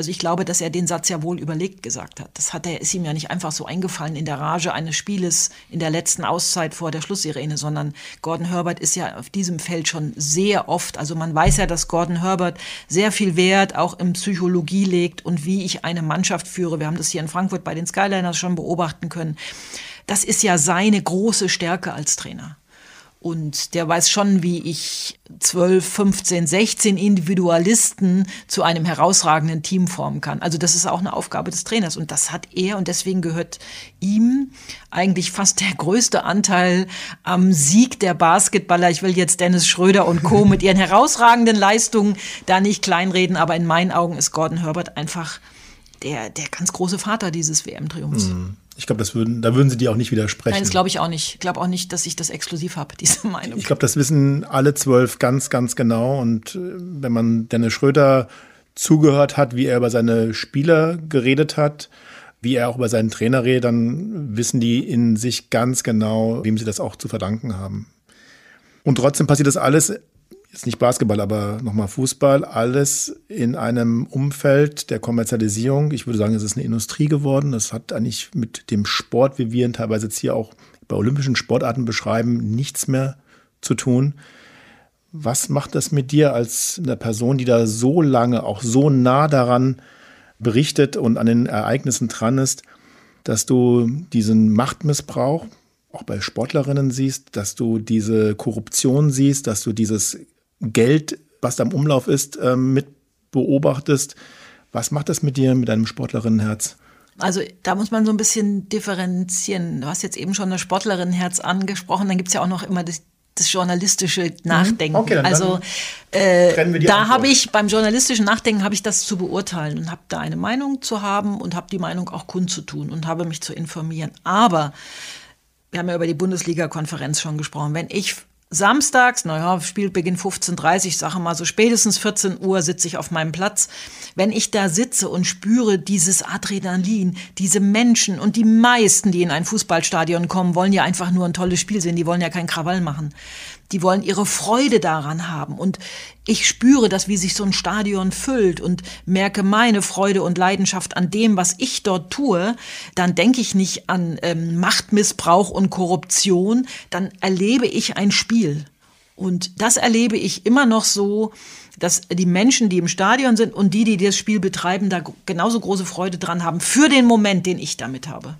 Also ich glaube, dass er den Satz ja wohl überlegt gesagt hat. Das hat er, ist ihm ja nicht einfach so eingefallen in der Rage eines Spieles in der letzten Auszeit vor der Schlusssirene, sondern Gordon Herbert ist ja auf diesem Feld schon sehr oft. Also man weiß ja, dass Gordon Herbert sehr viel Wert auch in Psychologie legt und wie ich eine Mannschaft führe. Wir haben das hier in Frankfurt bei den Skyliners schon beobachten können. Das ist ja seine große Stärke als Trainer. Und der weiß schon, wie ich 12, 15, 16 Individualisten zu einem herausragenden Team formen kann. Also das ist auch eine Aufgabe des Trainers. Und das hat er und deswegen gehört ihm eigentlich fast der größte Anteil am Sieg der Basketballer. Ich will jetzt Dennis Schröder und Co. mit ihren herausragenden Leistungen da nicht kleinreden, aber in meinen Augen ist Gordon Herbert einfach der, der ganz große Vater dieses WM-Triumphs. Mhm. Ich glaube, würden, da würden Sie dir auch nicht widersprechen. Nein, das glaube ich auch nicht. Ich glaube auch nicht, dass ich das exklusiv habe, diese Meinung. Ich glaube, das wissen alle zwölf ganz, ganz genau. Und äh, wenn man Dennis Schröder zugehört hat, wie er über seine Spieler geredet hat, wie er auch über seinen Trainer redet, dann wissen die in sich ganz genau, wem sie das auch zu verdanken haben. Und trotzdem passiert das alles jetzt nicht Basketball, aber nochmal Fußball, alles in einem Umfeld der Kommerzialisierung. Ich würde sagen, es ist eine Industrie geworden. Das hat eigentlich mit dem Sport, wie wir ihn teilweise jetzt hier auch bei olympischen Sportarten beschreiben, nichts mehr zu tun. Was macht das mit dir als eine Person, die da so lange, auch so nah daran berichtet und an den Ereignissen dran ist, dass du diesen Machtmissbrauch auch bei Sportlerinnen siehst, dass du diese Korruption siehst, dass du dieses Geld, was da im Umlauf ist, ähm, mit beobachtest. Was macht das mit dir, mit deinem Sportlerinnenherz? Also da muss man so ein bisschen differenzieren. Du hast jetzt eben schon das Sportlerinnenherz angesprochen, dann gibt es ja auch noch immer das, das journalistische mhm. Nachdenken. Okay, dann, also äh, da habe ich beim journalistischen Nachdenken habe ich das zu beurteilen und habe da eine Meinung zu haben und habe die Meinung auch kundzutun und habe mich zu informieren. Aber wir haben ja über die Bundesliga-Konferenz schon gesprochen. Wenn ich samstags, naja, Spielbeginn 15.30 Uhr, sage mal so spätestens 14 Uhr sitze ich auf meinem Platz. Wenn ich da sitze und spüre dieses Adrenalin, diese Menschen und die meisten, die in ein Fußballstadion kommen, wollen ja einfach nur ein tolles Spiel sehen, die wollen ja keinen Krawall machen. Die wollen ihre Freude daran haben. Und ich spüre das, wie sich so ein Stadion füllt und merke meine Freude und Leidenschaft an dem, was ich dort tue. Dann denke ich nicht an ähm, Machtmissbrauch und Korruption. Dann erlebe ich ein Spiel. Und das erlebe ich immer noch so, dass die Menschen, die im Stadion sind und die, die das Spiel betreiben, da genauso große Freude dran haben für den Moment, den ich damit habe.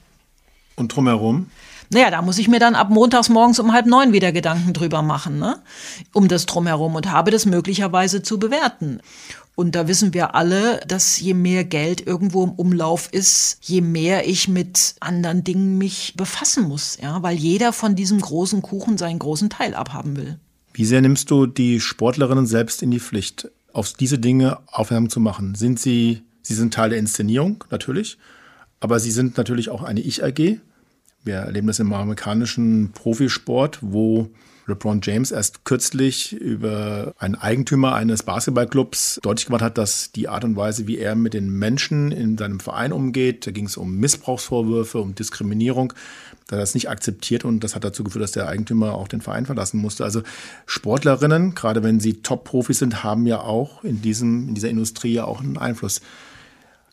Und drumherum? Naja, da muss ich mir dann ab montags morgens um halb neun wieder Gedanken drüber machen, ne? um das drumherum und habe das möglicherweise zu bewerten. Und da wissen wir alle, dass je mehr Geld irgendwo im Umlauf ist, je mehr ich mit anderen Dingen mich befassen muss, ja, weil jeder von diesem großen Kuchen seinen großen Teil abhaben will. Wie sehr nimmst du die Sportlerinnen selbst in die Pflicht, auf diese Dinge aufmerksam zu machen? Sind sie, sie sind Teil der Inszenierung, natürlich, aber sie sind natürlich auch eine Ich-AG. Wir erleben das im amerikanischen Profisport, wo LeBron James erst kürzlich über einen Eigentümer eines Basketballclubs deutlich gemacht hat, dass die Art und Weise, wie er mit den Menschen in seinem Verein umgeht, da ging es um Missbrauchsvorwürfe, um Diskriminierung, da das nicht akzeptiert und das hat dazu geführt, dass der Eigentümer auch den Verein verlassen musste. Also Sportlerinnen, gerade wenn sie Top-Profis sind, haben ja auch in, diesem, in dieser Industrie ja auch einen Einfluss.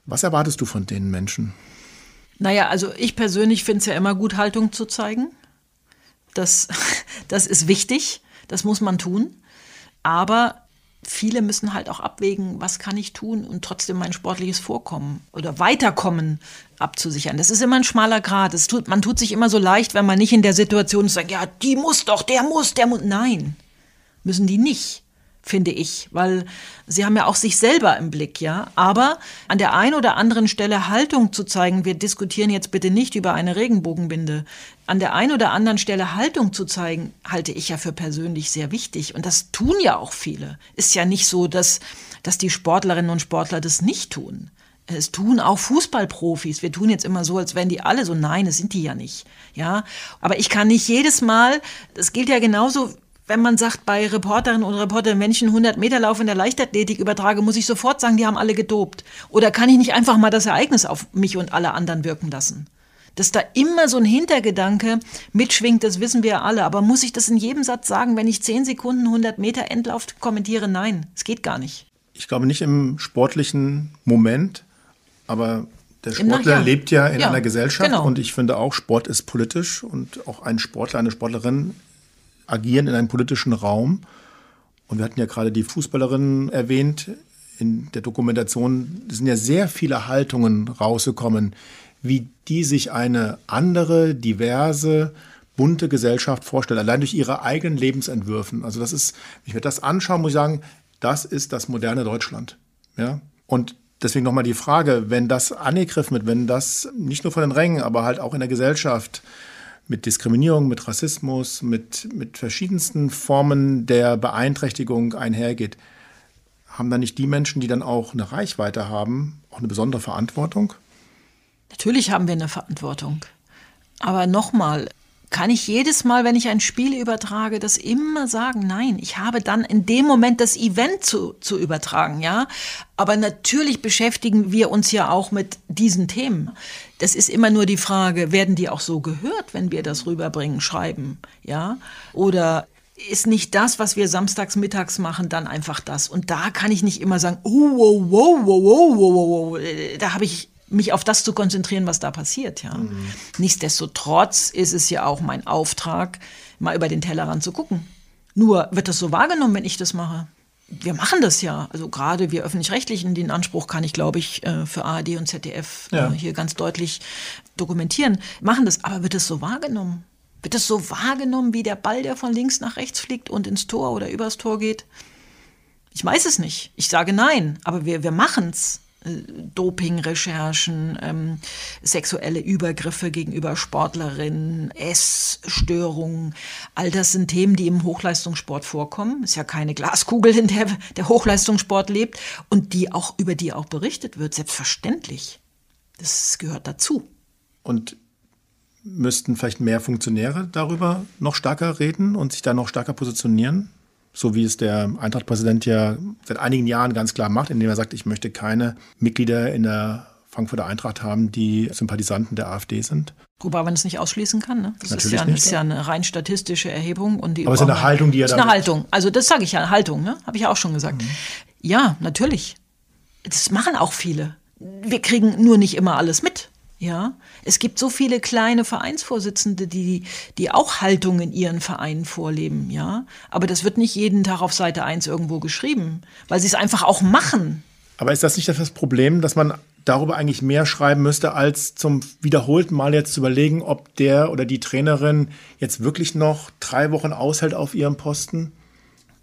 Was erwartest du von den Menschen? Naja, also ich persönlich finde es ja immer gut, Haltung zu zeigen. Das, das ist wichtig, das muss man tun. Aber viele müssen halt auch abwägen, was kann ich tun und trotzdem mein sportliches Vorkommen oder Weiterkommen abzusichern. Das ist immer ein schmaler Grad. Tut, man tut sich immer so leicht, wenn man nicht in der Situation ist, sagt, ja, die muss doch, der muss, der muss. Nein, müssen die nicht finde ich, weil sie haben ja auch sich selber im Blick, ja. Aber an der einen oder anderen Stelle Haltung zu zeigen, wir diskutieren jetzt bitte nicht über eine Regenbogenbinde. An der einen oder anderen Stelle Haltung zu zeigen, halte ich ja für persönlich sehr wichtig. Und das tun ja auch viele. Ist ja nicht so, dass, dass die Sportlerinnen und Sportler das nicht tun. Es tun auch Fußballprofis. Wir tun jetzt immer so, als wären die alle so. Nein, das sind die ja nicht. Ja, aber ich kann nicht jedes Mal. Das gilt ja genauso wenn man sagt, bei Reporterinnen und Reportern, wenn ich einen 100 Meter Lauf in der Leichtathletik übertrage, muss ich sofort sagen, die haben alle gedopt. Oder kann ich nicht einfach mal das Ereignis auf mich und alle anderen wirken lassen? Dass da immer so ein Hintergedanke mitschwingt, das wissen wir alle. Aber muss ich das in jedem Satz sagen, wenn ich 10 Sekunden 100 Meter Endlauf kommentiere? Nein, es geht gar nicht. Ich glaube nicht im sportlichen Moment, aber der Sportler lebt ja in ja, einer Gesellschaft genau. und ich finde auch, Sport ist politisch und auch ein Sportler, eine Sportlerin agieren in einem politischen Raum. Und wir hatten ja gerade die Fußballerin erwähnt. In der Dokumentation sind ja sehr viele Haltungen rausgekommen, wie die sich eine andere, diverse, bunte Gesellschaft vorstellen, allein durch ihre eigenen Lebensentwürfen. Also das ist, wenn ich mir das anschaue, muss ich sagen, das ist das moderne Deutschland. Ja? Und deswegen nochmal die Frage, wenn das angegriffen wird, wenn das nicht nur von den Rängen, aber halt auch in der Gesellschaft mit Diskriminierung, mit Rassismus, mit, mit verschiedensten Formen der Beeinträchtigung einhergeht, haben dann nicht die Menschen, die dann auch eine Reichweite haben, auch eine besondere Verantwortung? Natürlich haben wir eine Verantwortung. Aber nochmal, kann ich jedes Mal, wenn ich ein Spiel übertrage, das immer sagen, nein, ich habe dann in dem Moment das Event zu, zu übertragen, ja. Aber natürlich beschäftigen wir uns ja auch mit diesen Themen. Das ist immer nur die Frage, werden die auch so gehört, wenn wir das rüberbringen, schreiben, ja? Oder ist nicht das, was wir samstags mittags machen, dann einfach das. Und da kann ich nicht immer sagen, oh, wow, wow, wow, wow, wow, wow. Da habe ich mich auf das zu konzentrieren, was da passiert. Ja. Mhm. Nichtsdestotrotz ist es ja auch mein Auftrag, mal über den Tellerrand zu gucken. Nur wird das so wahrgenommen, wenn ich das mache? Wir machen das ja. Also gerade wir öffentlich-rechtlichen, den Anspruch kann ich, glaube ich, äh, für ARD und ZDF äh, ja. hier ganz deutlich dokumentieren, machen das. Aber wird es so wahrgenommen? Wird es so wahrgenommen wie der Ball, der von links nach rechts fliegt und ins Tor oder übers Tor geht? Ich weiß es nicht. Ich sage nein, aber wir, wir machen es. Dopingrecherchen, ähm, sexuelle Übergriffe gegenüber Sportlerinnen, Essstörungen. All das sind Themen, die im Hochleistungssport vorkommen. Ist ja keine Glaskugel, in der der Hochleistungssport lebt und die auch über die auch berichtet wird. Selbstverständlich. Das gehört dazu. Und müssten vielleicht mehr Funktionäre darüber noch stärker reden und sich da noch stärker positionieren? So wie es der Eintracht-Präsident ja seit einigen Jahren ganz klar macht, indem er sagt, ich möchte keine Mitglieder in der Frankfurter Eintracht haben, die Sympathisanten der AfD sind. Wobei man es nicht ausschließen kann. Ne? Das ist ja, nicht, ist ja, eine rein statistische Erhebung. Und die Aber es ist eine Haltung, die er da. ist eine Haltung. Also das sage ich ja, Haltung, ne? habe ich ja auch schon gesagt. Mhm. Ja, natürlich. Das machen auch viele. Wir kriegen nur nicht immer alles mit. Ja, es gibt so viele kleine Vereinsvorsitzende, die, die auch Haltung in ihren Vereinen vorleben, ja. Aber das wird nicht jeden Tag auf Seite 1 irgendwo geschrieben, weil sie es einfach auch machen. Aber ist das nicht das Problem, dass man darüber eigentlich mehr schreiben müsste, als zum wiederholten Mal jetzt zu überlegen, ob der oder die Trainerin jetzt wirklich noch drei Wochen aushält auf ihrem Posten?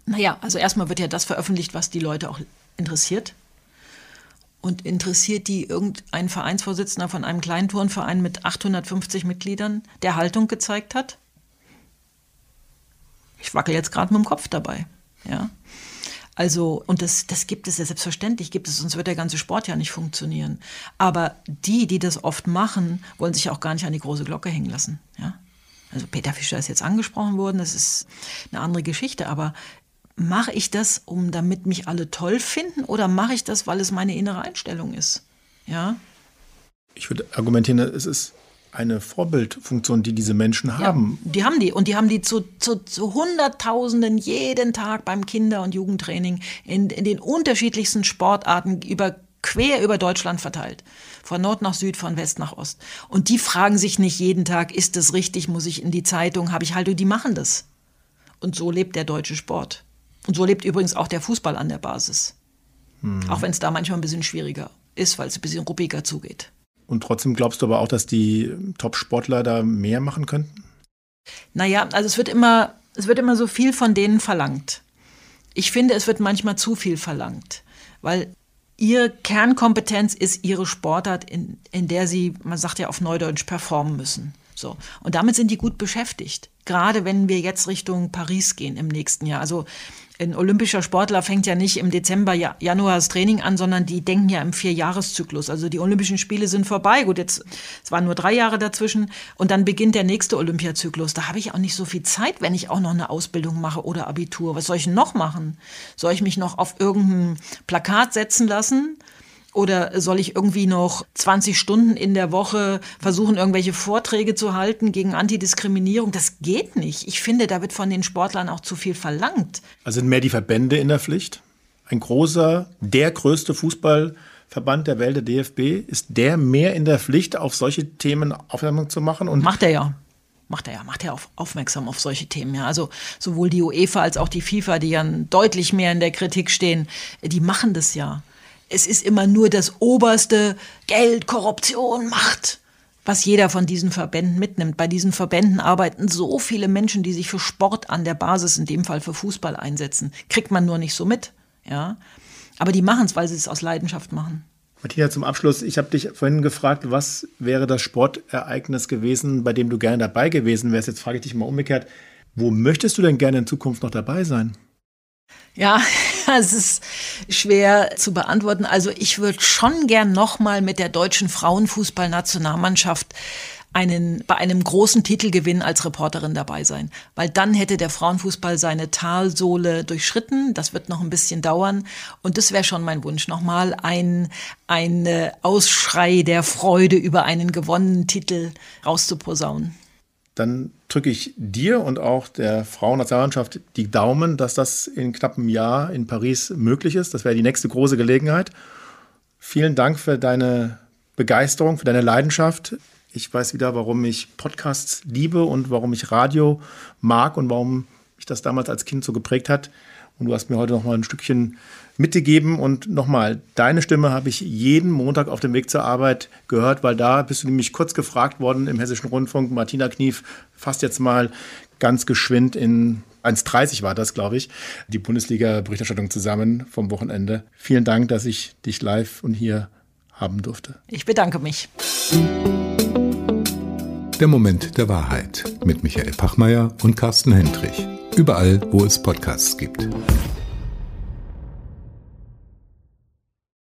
Naja, also erstmal wird ja das veröffentlicht, was die Leute auch interessiert. Und interessiert die irgendein Vereinsvorsitzender von einem kleinen Turnverein mit 850 Mitgliedern, der Haltung gezeigt hat? Ich wackel jetzt gerade mit dem Kopf dabei. Ja. Also, und das, das gibt es ja selbstverständlich, gibt es, sonst wird der ganze Sport ja nicht funktionieren. Aber die, die das oft machen, wollen sich auch gar nicht an die große Glocke hängen lassen. Ja? Also Peter Fischer ist jetzt angesprochen worden, das ist eine andere Geschichte, aber mache ich das, um damit mich alle toll finden oder mache ich das, weil es meine innere Einstellung ist? Ja. Ich würde argumentieren, es ist eine Vorbildfunktion, die diese Menschen haben. Ja, die haben die. Und die haben die zu, zu, zu Hunderttausenden jeden Tag beim Kinder- und Jugendtraining in, in den unterschiedlichsten Sportarten über quer über Deutschland verteilt. Von Nord nach Süd, von West nach Ost. Und die fragen sich nicht jeden Tag, ist das richtig, muss ich in die Zeitung, habe ich Haltung, die machen das. Und so lebt der deutsche Sport. Und so lebt übrigens auch der Fußball an der Basis. Hm. Auch wenn es da manchmal ein bisschen schwieriger ist, weil es ein bisschen ruppiger zugeht. Und trotzdem glaubst du aber auch, dass die Top-Sportler da mehr machen könnten? Naja, also es wird immer, es wird immer so viel von denen verlangt. Ich finde, es wird manchmal zu viel verlangt, weil ihre Kernkompetenz ist ihre Sportart, in, in der sie, man sagt ja auf Neudeutsch, performen müssen. So. Und damit sind die gut beschäftigt. Gerade wenn wir jetzt Richtung Paris gehen im nächsten Jahr. Also ein olympischer Sportler fängt ja nicht im Dezember, Januar das Training an, sondern die denken ja im Vierjahreszyklus. Also die Olympischen Spiele sind vorbei. Gut, jetzt, es waren nur drei Jahre dazwischen und dann beginnt der nächste Olympiazyklus. Da habe ich auch nicht so viel Zeit, wenn ich auch noch eine Ausbildung mache oder Abitur. Was soll ich noch machen? Soll ich mich noch auf irgendein Plakat setzen lassen? Oder soll ich irgendwie noch 20 Stunden in der Woche versuchen, irgendwelche Vorträge zu halten gegen Antidiskriminierung? Das geht nicht. Ich finde, da wird von den Sportlern auch zu viel verlangt. Also sind mehr die Verbände in der Pflicht? Ein großer, der größte Fußballverband der Welt, der DFB, ist der mehr in der Pflicht, auf solche Themen aufmerksam zu machen? Und Macht er ja macht er ja, macht er auf, aufmerksam auf solche Themen. Ja. Also sowohl die UEFA als auch die FIFA, die ja deutlich mehr in der Kritik stehen, die machen das ja es ist immer nur das oberste Geld, Korruption, Macht, was jeder von diesen Verbänden mitnimmt. Bei diesen Verbänden arbeiten so viele Menschen, die sich für Sport an der Basis, in dem Fall für Fußball einsetzen. Kriegt man nur nicht so mit, ja. Aber die machen es, weil sie es aus Leidenschaft machen. Martina, zum Abschluss, ich habe dich vorhin gefragt, was wäre das Sportereignis gewesen, bei dem du gerne dabei gewesen wärst? Jetzt frage ich dich mal umgekehrt, wo möchtest du denn gerne in Zukunft noch dabei sein? Ja, es ist schwer zu beantworten. Also ich würde schon gern nochmal mit der deutschen Frauenfußballnationalmannschaft einen, bei einem großen Titelgewinn als Reporterin dabei sein. Weil dann hätte der Frauenfußball seine Talsohle durchschritten. Das wird noch ein bisschen dauern. Und das wäre schon mein Wunsch. Nochmal ein, ein Ausschrei der Freude über einen gewonnenen Titel rauszuposaunen. Dann drücke ich dir und auch der Frauennationalmannschaft die Daumen, dass das in knappem Jahr in Paris möglich ist. Das wäre die nächste große Gelegenheit. Vielen Dank für deine Begeisterung, für deine Leidenschaft. Ich weiß wieder, warum ich Podcasts liebe und warum ich Radio mag und warum mich das damals als Kind so geprägt hat. Und du hast mir heute noch mal ein Stückchen mitgegeben. Und nochmal, deine Stimme habe ich jeden Montag auf dem Weg zur Arbeit gehört, weil da bist du nämlich kurz gefragt worden im Hessischen Rundfunk. Martina Knief fasst jetzt mal ganz geschwind in 1,30 war das, glaube ich, die Bundesliga-Berichterstattung zusammen vom Wochenende. Vielen Dank, dass ich dich live und hier haben durfte. Ich bedanke mich. Der Moment der Wahrheit mit Michael Pachmeier und Carsten Hendrich. Überall, wo es Podcasts gibt.